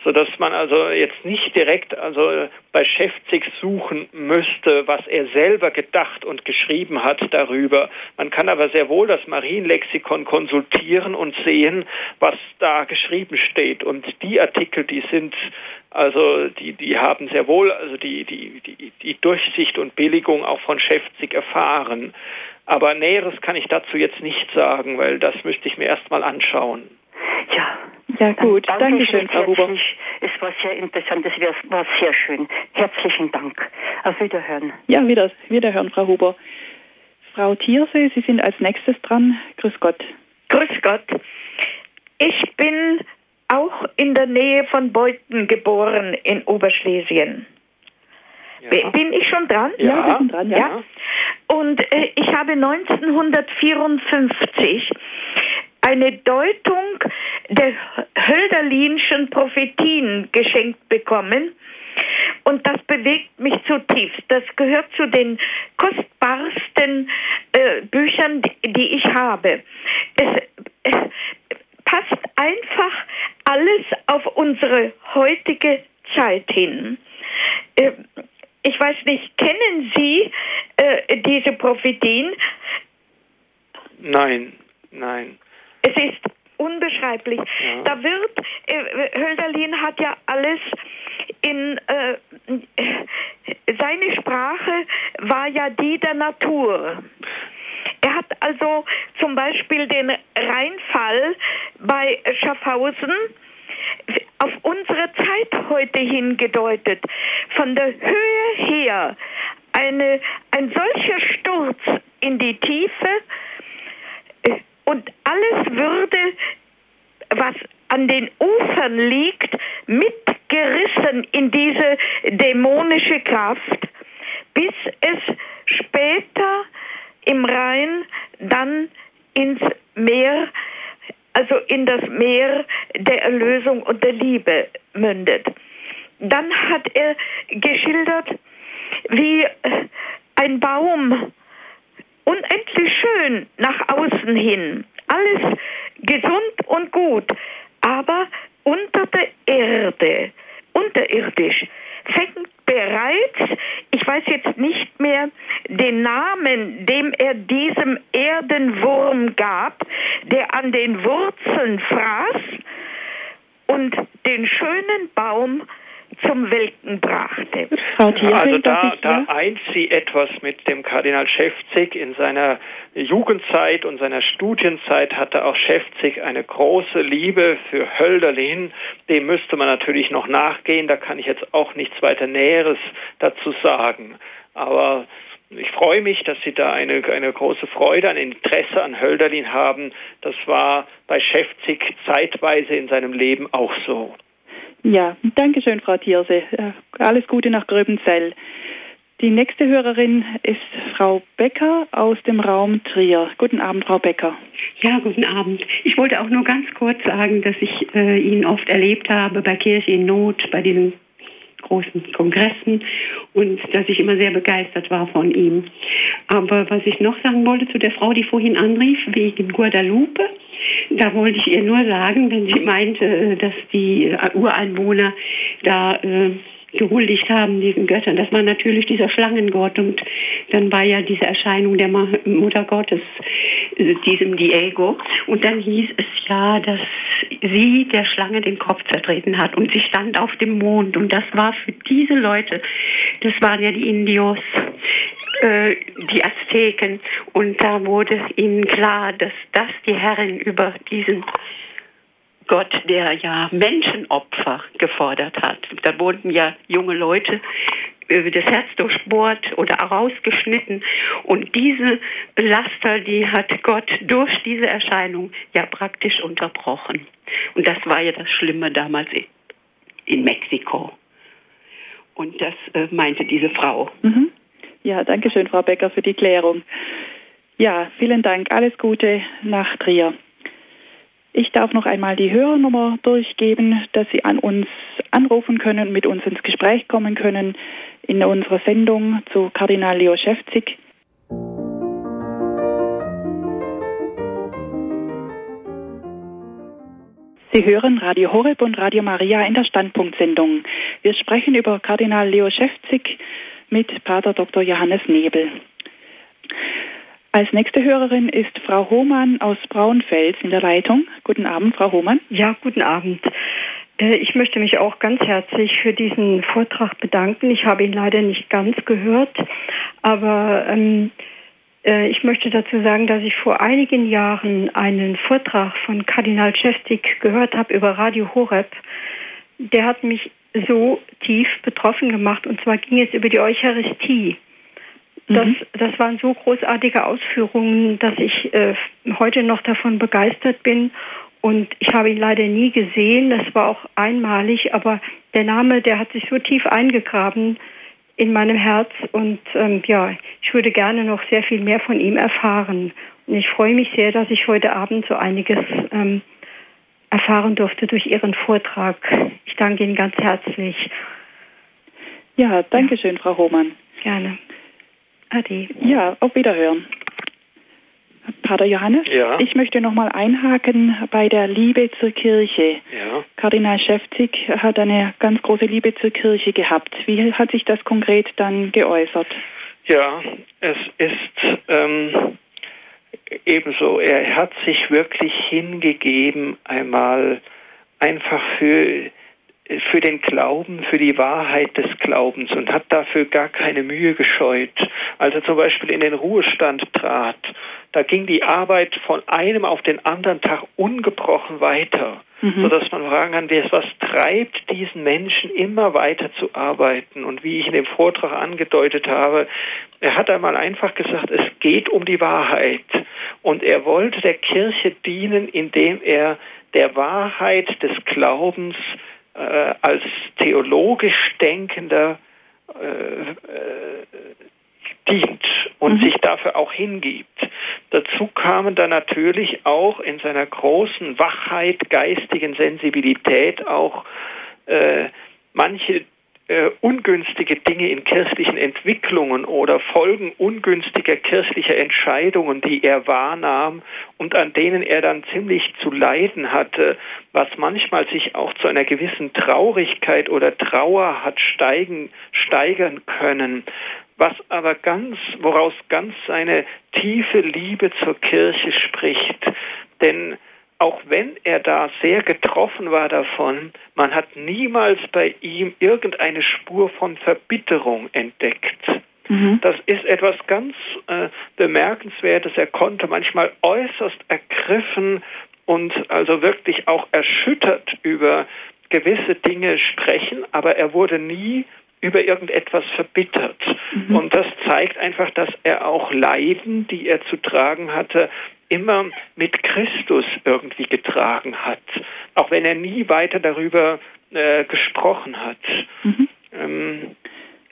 so dass man also jetzt nicht direkt also bei Schäfzig suchen müsste, was er selber gedacht und geschrieben hat darüber. Man kann aber sehr wohl das Marienlexikon konsultieren und sehen, was da geschrieben steht. Und die Artikel, die sind also die, die haben sehr wohl also die, die, die, die Durchsicht und Billigung auch von Schäfzig erfahren. Aber Näheres kann ich dazu jetzt nicht sagen, weil das müsste ich mir erst mal anschauen. Ja, ja gut, danke Dankeschön, Frau Huber. Es war sehr interessant, es war sehr schön. Herzlichen Dank. Auf Wiederhören. Ja, wieder, Wiederhören, Frau Huber. Frau Thierse, Sie sind als nächstes dran. Grüß Gott. Grüß Gott. Ich bin auch in der Nähe von Beuthen geboren in Oberschlesien. Ja. Bin ich schon dran? Ja, ja dran, ja. ja. Und äh, ich habe 1954 eine Deutung der Hölderlinschen Prophetien geschenkt bekommen. Und das bewegt mich zutiefst. Das gehört zu den kostbarsten äh, Büchern, die, die, ich habe. Es, es passt einfach alles auf unsere heutige Zeit hin. Äh, ich weiß nicht, kennen Sie äh, diese Prophetien? Nein, nein. Es ist unbeschreiblich. Ja. Da wird, äh, Hölderlin hat ja alles in, äh, seine Sprache war ja die der Natur. Er hat also zum Beispiel den Rheinfall bei Schaffhausen auf unsere Zeit heute hingedeutet. Von der Höhe her eine, ein solcher Sturz in die Tiefe äh, und alles würde, was an den Ufern liegt, mitgerissen in diese dämonische Kraft, bis es später im Rhein dann ins Meer, also in das Meer der Erlösung und der Liebe mündet. Dann hat er geschildert, wie ein Baum unendlich schön nach außen hin, alles gesund und gut, aber unter der Erde, unterirdisch, fängt bereits, ich weiß jetzt nicht mehr den Namen, dem er diesem Erdenwurm gab, der an den Wurzeln fraß und den schönen Baum zum Welken brachte. Also da, da eint sie etwas mit dem Kardinal Schäfzig. In seiner Jugendzeit und seiner Studienzeit hatte auch Schäfzig eine große Liebe für Hölderlin. Dem müsste man natürlich noch nachgehen. Da kann ich jetzt auch nichts weiter Näheres dazu sagen. Aber ich freue mich, dass Sie da eine, eine große Freude, ein Interesse an Hölderlin haben. Das war bei Schäfzig zeitweise in seinem Leben auch so. Ja, danke schön, Frau Thierse. Alles Gute nach Gröbenzell. Die nächste Hörerin ist Frau Becker aus dem Raum Trier. Guten Abend, Frau Becker. Ja, guten Abend. Ich wollte auch nur ganz kurz sagen, dass ich äh, ihn oft erlebt habe bei Kirche in Not, bei diesen großen Kongressen und dass ich immer sehr begeistert war von ihm. Aber was ich noch sagen wollte zu der Frau, die vorhin anrief, wegen Guadalupe, da wollte ich ihr nur sagen, wenn sie meinte, äh, dass die äh, Ureinwohner da äh, gehuldigt haben, diesen Göttern. Das war natürlich dieser Schlangengott und dann war ja diese Erscheinung der Mutter Gottes, äh, diesem Diego. Und dann hieß es ja, dass sie der Schlange den Kopf zertreten hat und sie stand auf dem Mond. Und das war für diese Leute, das waren ja die Indios, äh, die Azteken. Und da wurde ihnen klar, dass das die Herrin über diesen Gott, der ja Menschenopfer gefordert hat. Da wurden ja junge Leute das Herz durchbohrt oder rausgeschnitten. Und diese Laster, die hat Gott durch diese Erscheinung ja praktisch unterbrochen. Und das war ja das Schlimme damals in Mexiko. Und das äh, meinte diese Frau. Mhm. Ja, danke schön, Frau Becker, für die Klärung. Ja, vielen Dank. Alles Gute nach Trier. Ich darf noch einmal die Hörernummer durchgeben, dass Sie an uns anrufen können, mit uns ins Gespräch kommen können in unserer Sendung zu Kardinal Leo Schäfzig. Sie hören Radio Horeb und Radio Maria in der Standpunktsendung. Wir sprechen über Kardinal Leo Schäfzig mit Pater Dr. Johannes Nebel. Als nächste Hörerin ist Frau Hohmann aus Braunfels in der Leitung. Guten Abend, Frau Hohmann. Ja, guten Abend. Äh, ich möchte mich auch ganz herzlich für diesen Vortrag bedanken. Ich habe ihn leider nicht ganz gehört, aber ähm, äh, ich möchte dazu sagen, dass ich vor einigen Jahren einen Vortrag von Kardinal Chestik gehört habe über Radio Horeb. Der hat mich so tief betroffen gemacht und zwar ging es über die Eucharistie. Das, mhm. das waren so großartige Ausführungen, dass ich äh, heute noch davon begeistert bin. Und ich habe ihn leider nie gesehen. Das war auch einmalig, aber der Name, der hat sich so tief eingegraben in meinem Herz. Und ähm, ja, ich würde gerne noch sehr viel mehr von ihm erfahren. Und ich freue mich sehr, dass ich heute Abend so einiges ähm, erfahren durfte durch Ihren Vortrag. Ich danke Ihnen ganz herzlich. Ja, danke schön, Frau Hohmann. Gerne. Ade. Ja, auf Wiederhören. Pater Johannes, ja. ich möchte nochmal einhaken bei der Liebe zur Kirche. Ja. Kardinal Schäfzig hat eine ganz große Liebe zur Kirche gehabt. Wie hat sich das konkret dann geäußert? Ja, es ist ähm, ebenso. Er hat sich wirklich hingegeben, einmal einfach für für den Glauben, für die Wahrheit des Glaubens und hat dafür gar keine Mühe gescheut. Als er zum Beispiel in den Ruhestand trat, da ging die Arbeit von einem auf den anderen Tag ungebrochen weiter, mhm. sodass man fragen kann, was treibt diesen Menschen immer weiter zu arbeiten? Und wie ich in dem Vortrag angedeutet habe, er hat einmal einfach gesagt, es geht um die Wahrheit. Und er wollte der Kirche dienen, indem er der Wahrheit des Glaubens äh, als theologisch denkender äh, äh, dient und mhm. sich dafür auch hingibt. Dazu kamen dann natürlich auch in seiner großen Wachheit, geistigen Sensibilität auch äh, manche äh, ungünstige Dinge in kirchlichen Entwicklungen oder Folgen ungünstiger kirchlicher Entscheidungen, die er wahrnahm und an denen er dann ziemlich zu leiden hatte, was manchmal sich auch zu einer gewissen Traurigkeit oder Trauer hat steigen, steigern können, was aber ganz, woraus ganz seine tiefe Liebe zur Kirche spricht. Denn auch wenn er da sehr getroffen war davon, man hat niemals bei ihm irgendeine Spur von Verbitterung entdeckt. Mhm. Das ist etwas ganz äh, Bemerkenswertes. Er konnte manchmal äußerst ergriffen und also wirklich auch erschüttert über gewisse Dinge sprechen, aber er wurde nie über irgendetwas verbittert. Mhm. Und das zeigt einfach, dass er auch Leiden, die er zu tragen hatte, immer mit Christus irgendwie getragen hat, auch wenn er nie weiter darüber äh, gesprochen hat. Mhm. Ähm,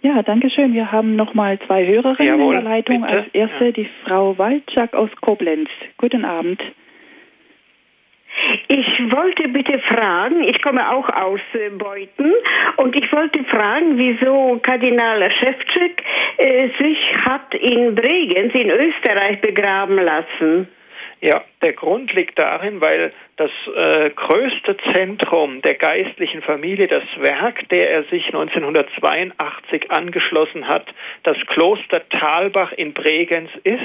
ja, danke schön. Wir haben noch mal zwei Hörerinnen jawohl, in der Leitung. Bitte? Als erste ja. die Frau Walczak aus Koblenz. Guten Abend. Ich wollte bitte fragen, ich komme auch aus äh, Beuthen und ich wollte fragen, wieso Kardinal Schewtschek äh, sich hat in Bregenz in Österreich begraben lassen. Ja, der Grund liegt darin, weil das äh, größte Zentrum der geistlichen Familie, das Werk, der er sich 1982 angeschlossen hat, das Kloster Talbach in Bregenz ist.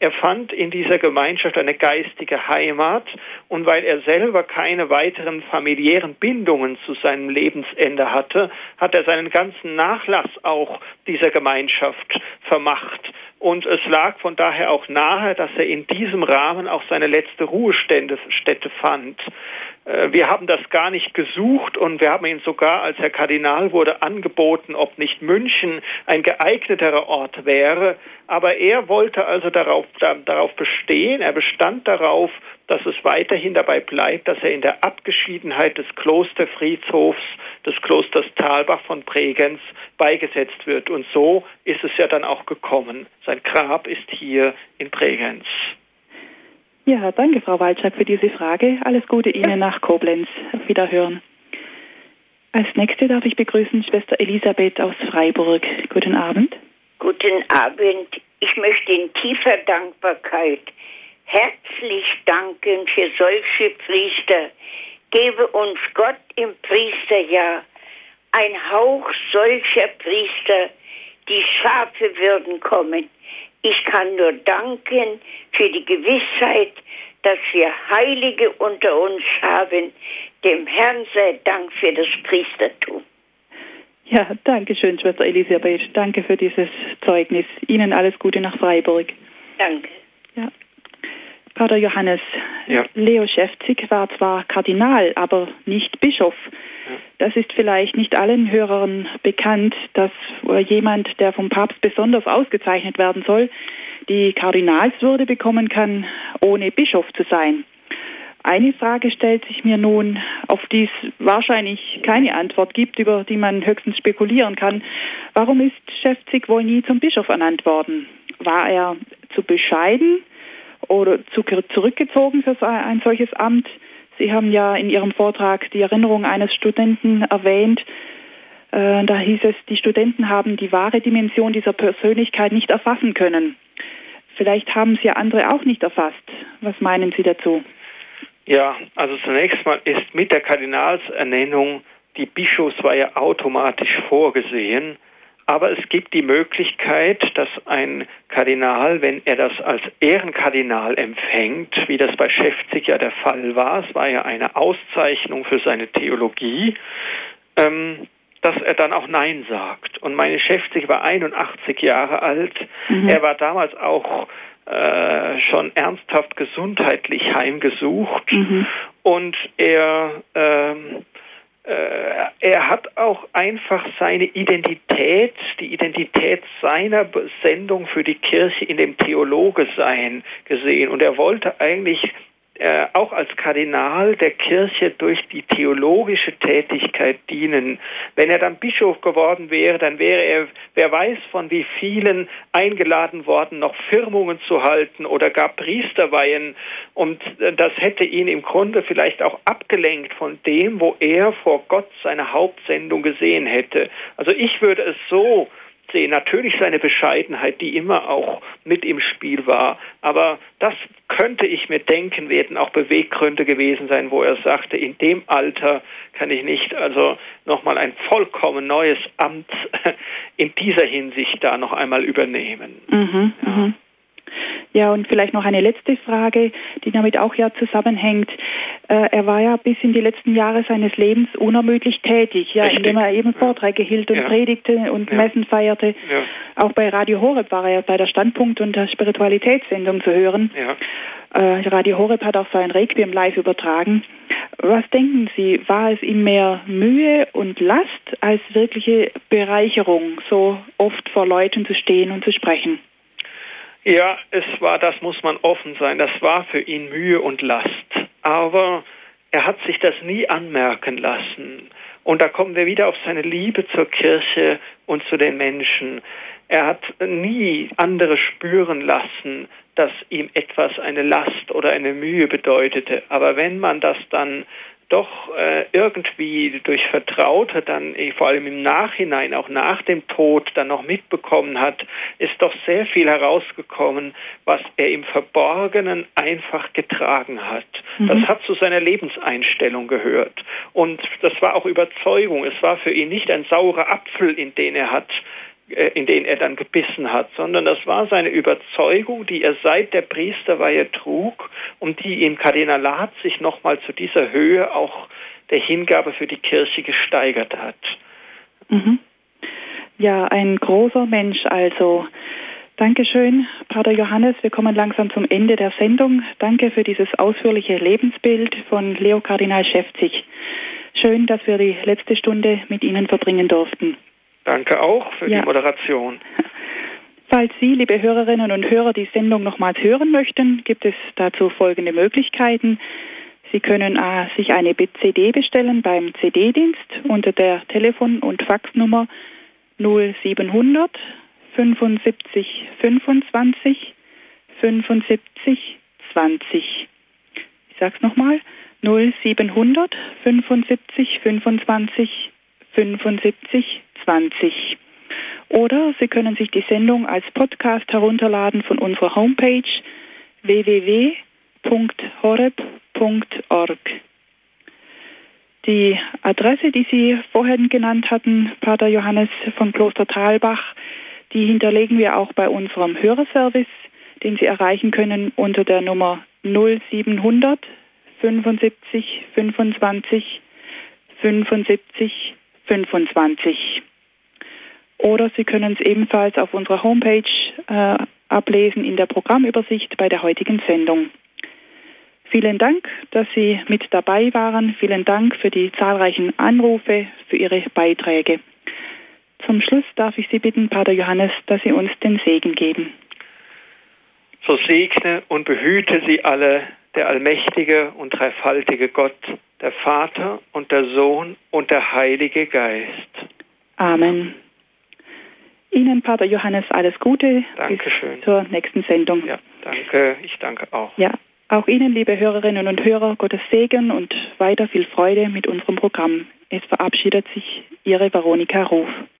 Er fand in dieser Gemeinschaft eine geistige Heimat und weil er selber keine weiteren familiären Bindungen zu seinem Lebensende hatte, hat er seinen ganzen Nachlass auch dieser Gemeinschaft vermacht. Und es lag von daher auch nahe, dass er in diesem Rahmen auch seine letzte Ruhestätte Hand. Äh, wir haben das gar nicht gesucht und wir haben ihn sogar, als er Kardinal wurde, angeboten, ob nicht München ein geeigneterer Ort wäre. Aber er wollte also darauf, darauf bestehen, er bestand darauf, dass es weiterhin dabei bleibt, dass er in der Abgeschiedenheit des Klosterfriedhofs des Klosters Talbach von Bregenz beigesetzt wird. Und so ist es ja dann auch gekommen. Sein Grab ist hier in Bregenz. Ja, danke, Frau Walczak, für diese Frage. Alles Gute Ihnen nach Koblenz. Auf Wiederhören. Als nächste darf ich begrüßen Schwester Elisabeth aus Freiburg. Guten Abend. Guten Abend. Ich möchte in tiefer Dankbarkeit herzlich danken für solche Priester. Gebe uns Gott im Priesterjahr ein Hauch solcher Priester, die Schafe würden kommen. Ich kann nur danken für die Gewissheit, dass wir Heilige unter uns haben. Dem Herrn sei Dank für das Priestertum. Ja, danke schön, Schwester Elisabeth. Danke für dieses Zeugnis. Ihnen alles Gute nach Freiburg. Danke. Ja. Pater Johannes, ja. Leo Schäfzig war zwar Kardinal, aber nicht Bischof. Das ist vielleicht nicht allen Hörern bekannt, dass jemand, der vom Papst besonders ausgezeichnet werden soll, die Kardinalswürde bekommen kann, ohne Bischof zu sein. Eine Frage stellt sich mir nun, auf die es wahrscheinlich keine Antwort gibt, über die man höchstens spekulieren kann. Warum ist Schäfzig wohl nie zum Bischof ernannt worden? War er zu bescheiden oder zu zurückgezogen für ein solches Amt? Sie haben ja in Ihrem Vortrag die Erinnerung eines Studenten erwähnt. Äh, da hieß es, die Studenten haben die wahre Dimension dieser Persönlichkeit nicht erfassen können. Vielleicht haben Sie andere auch nicht erfasst. Was meinen Sie dazu? Ja, also zunächst mal ist mit der Kardinalsernennung die Bischofsweihe automatisch vorgesehen. Aber es gibt die Möglichkeit, dass ein Kardinal, wenn er das als Ehrenkardinal empfängt, wie das bei Schäfzig ja der Fall war, es war ja eine Auszeichnung für seine Theologie, ähm, dass er dann auch Nein sagt. Und meine Schäfzig war 81 Jahre alt. Mhm. Er war damals auch äh, schon ernsthaft gesundheitlich heimgesucht mhm. und er ähm, äh, er hat auch einfach seine Identität, die Identität seiner Sendung für die Kirche in dem Theologe sein gesehen. Und er wollte eigentlich äh, auch als Kardinal der Kirche durch die theologische Tätigkeit dienen. Wenn er dann Bischof geworden wäre, dann wäre er, wer weiß von wie vielen eingeladen worden, noch Firmungen zu halten oder gar Priesterweihen. Und äh, das hätte ihn im Grunde vielleicht auch abgelenkt von dem, wo er vor Gott seine Hauptsendung gesehen hätte. Also ich würde es so sehen. Natürlich seine Bescheidenheit, die immer auch mit im Spiel war. Aber das könnte ich mir denken, werden auch Beweggründe gewesen sein, wo er sagte, in dem Alter kann ich nicht also nochmal ein vollkommen neues Amt in dieser Hinsicht da noch einmal übernehmen. Mhm, ja. Ja, und vielleicht noch eine letzte Frage, die damit auch ja zusammenhängt. Äh, er war ja bis in die letzten Jahre seines Lebens unermüdlich tätig, ja, Richtig. indem er eben Vorträge hielt und ja. predigte und ja. Messen feierte. Auch bei Radio Horeb war er bei der Standpunkt- und der Spiritualitätssendung zu hören. Äh, Radio Horeb hat auch sein Requiem live übertragen. Was denken Sie, war es ihm mehr Mühe und Last als wirkliche Bereicherung, so oft vor Leuten zu stehen und zu sprechen? Ja, es war, das muss man offen sein, das war für ihn Mühe und Last. Aber er hat sich das nie anmerken lassen. Und da kommen wir wieder auf seine Liebe zur Kirche und zu den Menschen. Er hat nie andere spüren lassen, dass ihm etwas eine Last oder eine Mühe bedeutete. Aber wenn man das dann doch äh, irgendwie durch Vertraute dann äh, vor allem im Nachhinein, auch nach dem Tod, dann noch mitbekommen hat, ist doch sehr viel herausgekommen, was er im Verborgenen einfach getragen hat. Mhm. Das hat zu seiner Lebenseinstellung gehört. Und das war auch Überzeugung. Es war für ihn nicht ein saurer Apfel, in den er hat in den er dann gebissen hat, sondern das war seine Überzeugung, die er seit der Priesterweihe trug und die im Kardinalat sich nochmal zu dieser Höhe auch der Hingabe für die Kirche gesteigert hat. Mhm. Ja, ein großer Mensch also. Dankeschön, Pater Johannes. Wir kommen langsam zum Ende der Sendung. Danke für dieses ausführliche Lebensbild von Leo Kardinal Schäfzig. Schön, dass wir die letzte Stunde mit Ihnen verbringen durften. Danke auch für ja. die Moderation. Falls Sie, liebe Hörerinnen und Hörer, die Sendung nochmals hören möchten, gibt es dazu folgende Möglichkeiten. Sie können äh, sich eine CD bestellen beim CD-Dienst unter der Telefon- und Faxnummer 0700 75 25 75 20. Ich sage es nochmal. 0700 75 25 75 20. Oder Sie können sich die Sendung als Podcast herunterladen von unserer Homepage www.horeb.org. Die Adresse, die Sie vorhin genannt hatten, Pater Johannes von Kloster Talbach, die hinterlegen wir auch bei unserem Hörerservice, den Sie erreichen können unter der Nummer 0700 75 25 75 25. Oder Sie können es ebenfalls auf unserer Homepage äh, ablesen in der Programmübersicht bei der heutigen Sendung. Vielen Dank, dass Sie mit dabei waren. Vielen Dank für die zahlreichen Anrufe, für Ihre Beiträge. Zum Schluss darf ich Sie bitten, Pater Johannes, dass Sie uns den Segen geben. So segne und behüte Sie alle der allmächtige und dreifaltige Gott, der Vater und der Sohn und der Heilige Geist. Amen. Ihnen, Pater Johannes, alles Gute. Dankeschön. Bis zur nächsten Sendung. Ja, danke. Ich danke auch. Ja, auch Ihnen, liebe Hörerinnen und Hörer, Gottes Segen und weiter viel Freude mit unserem Programm. Es verabschiedet sich Ihre Veronika Ruf.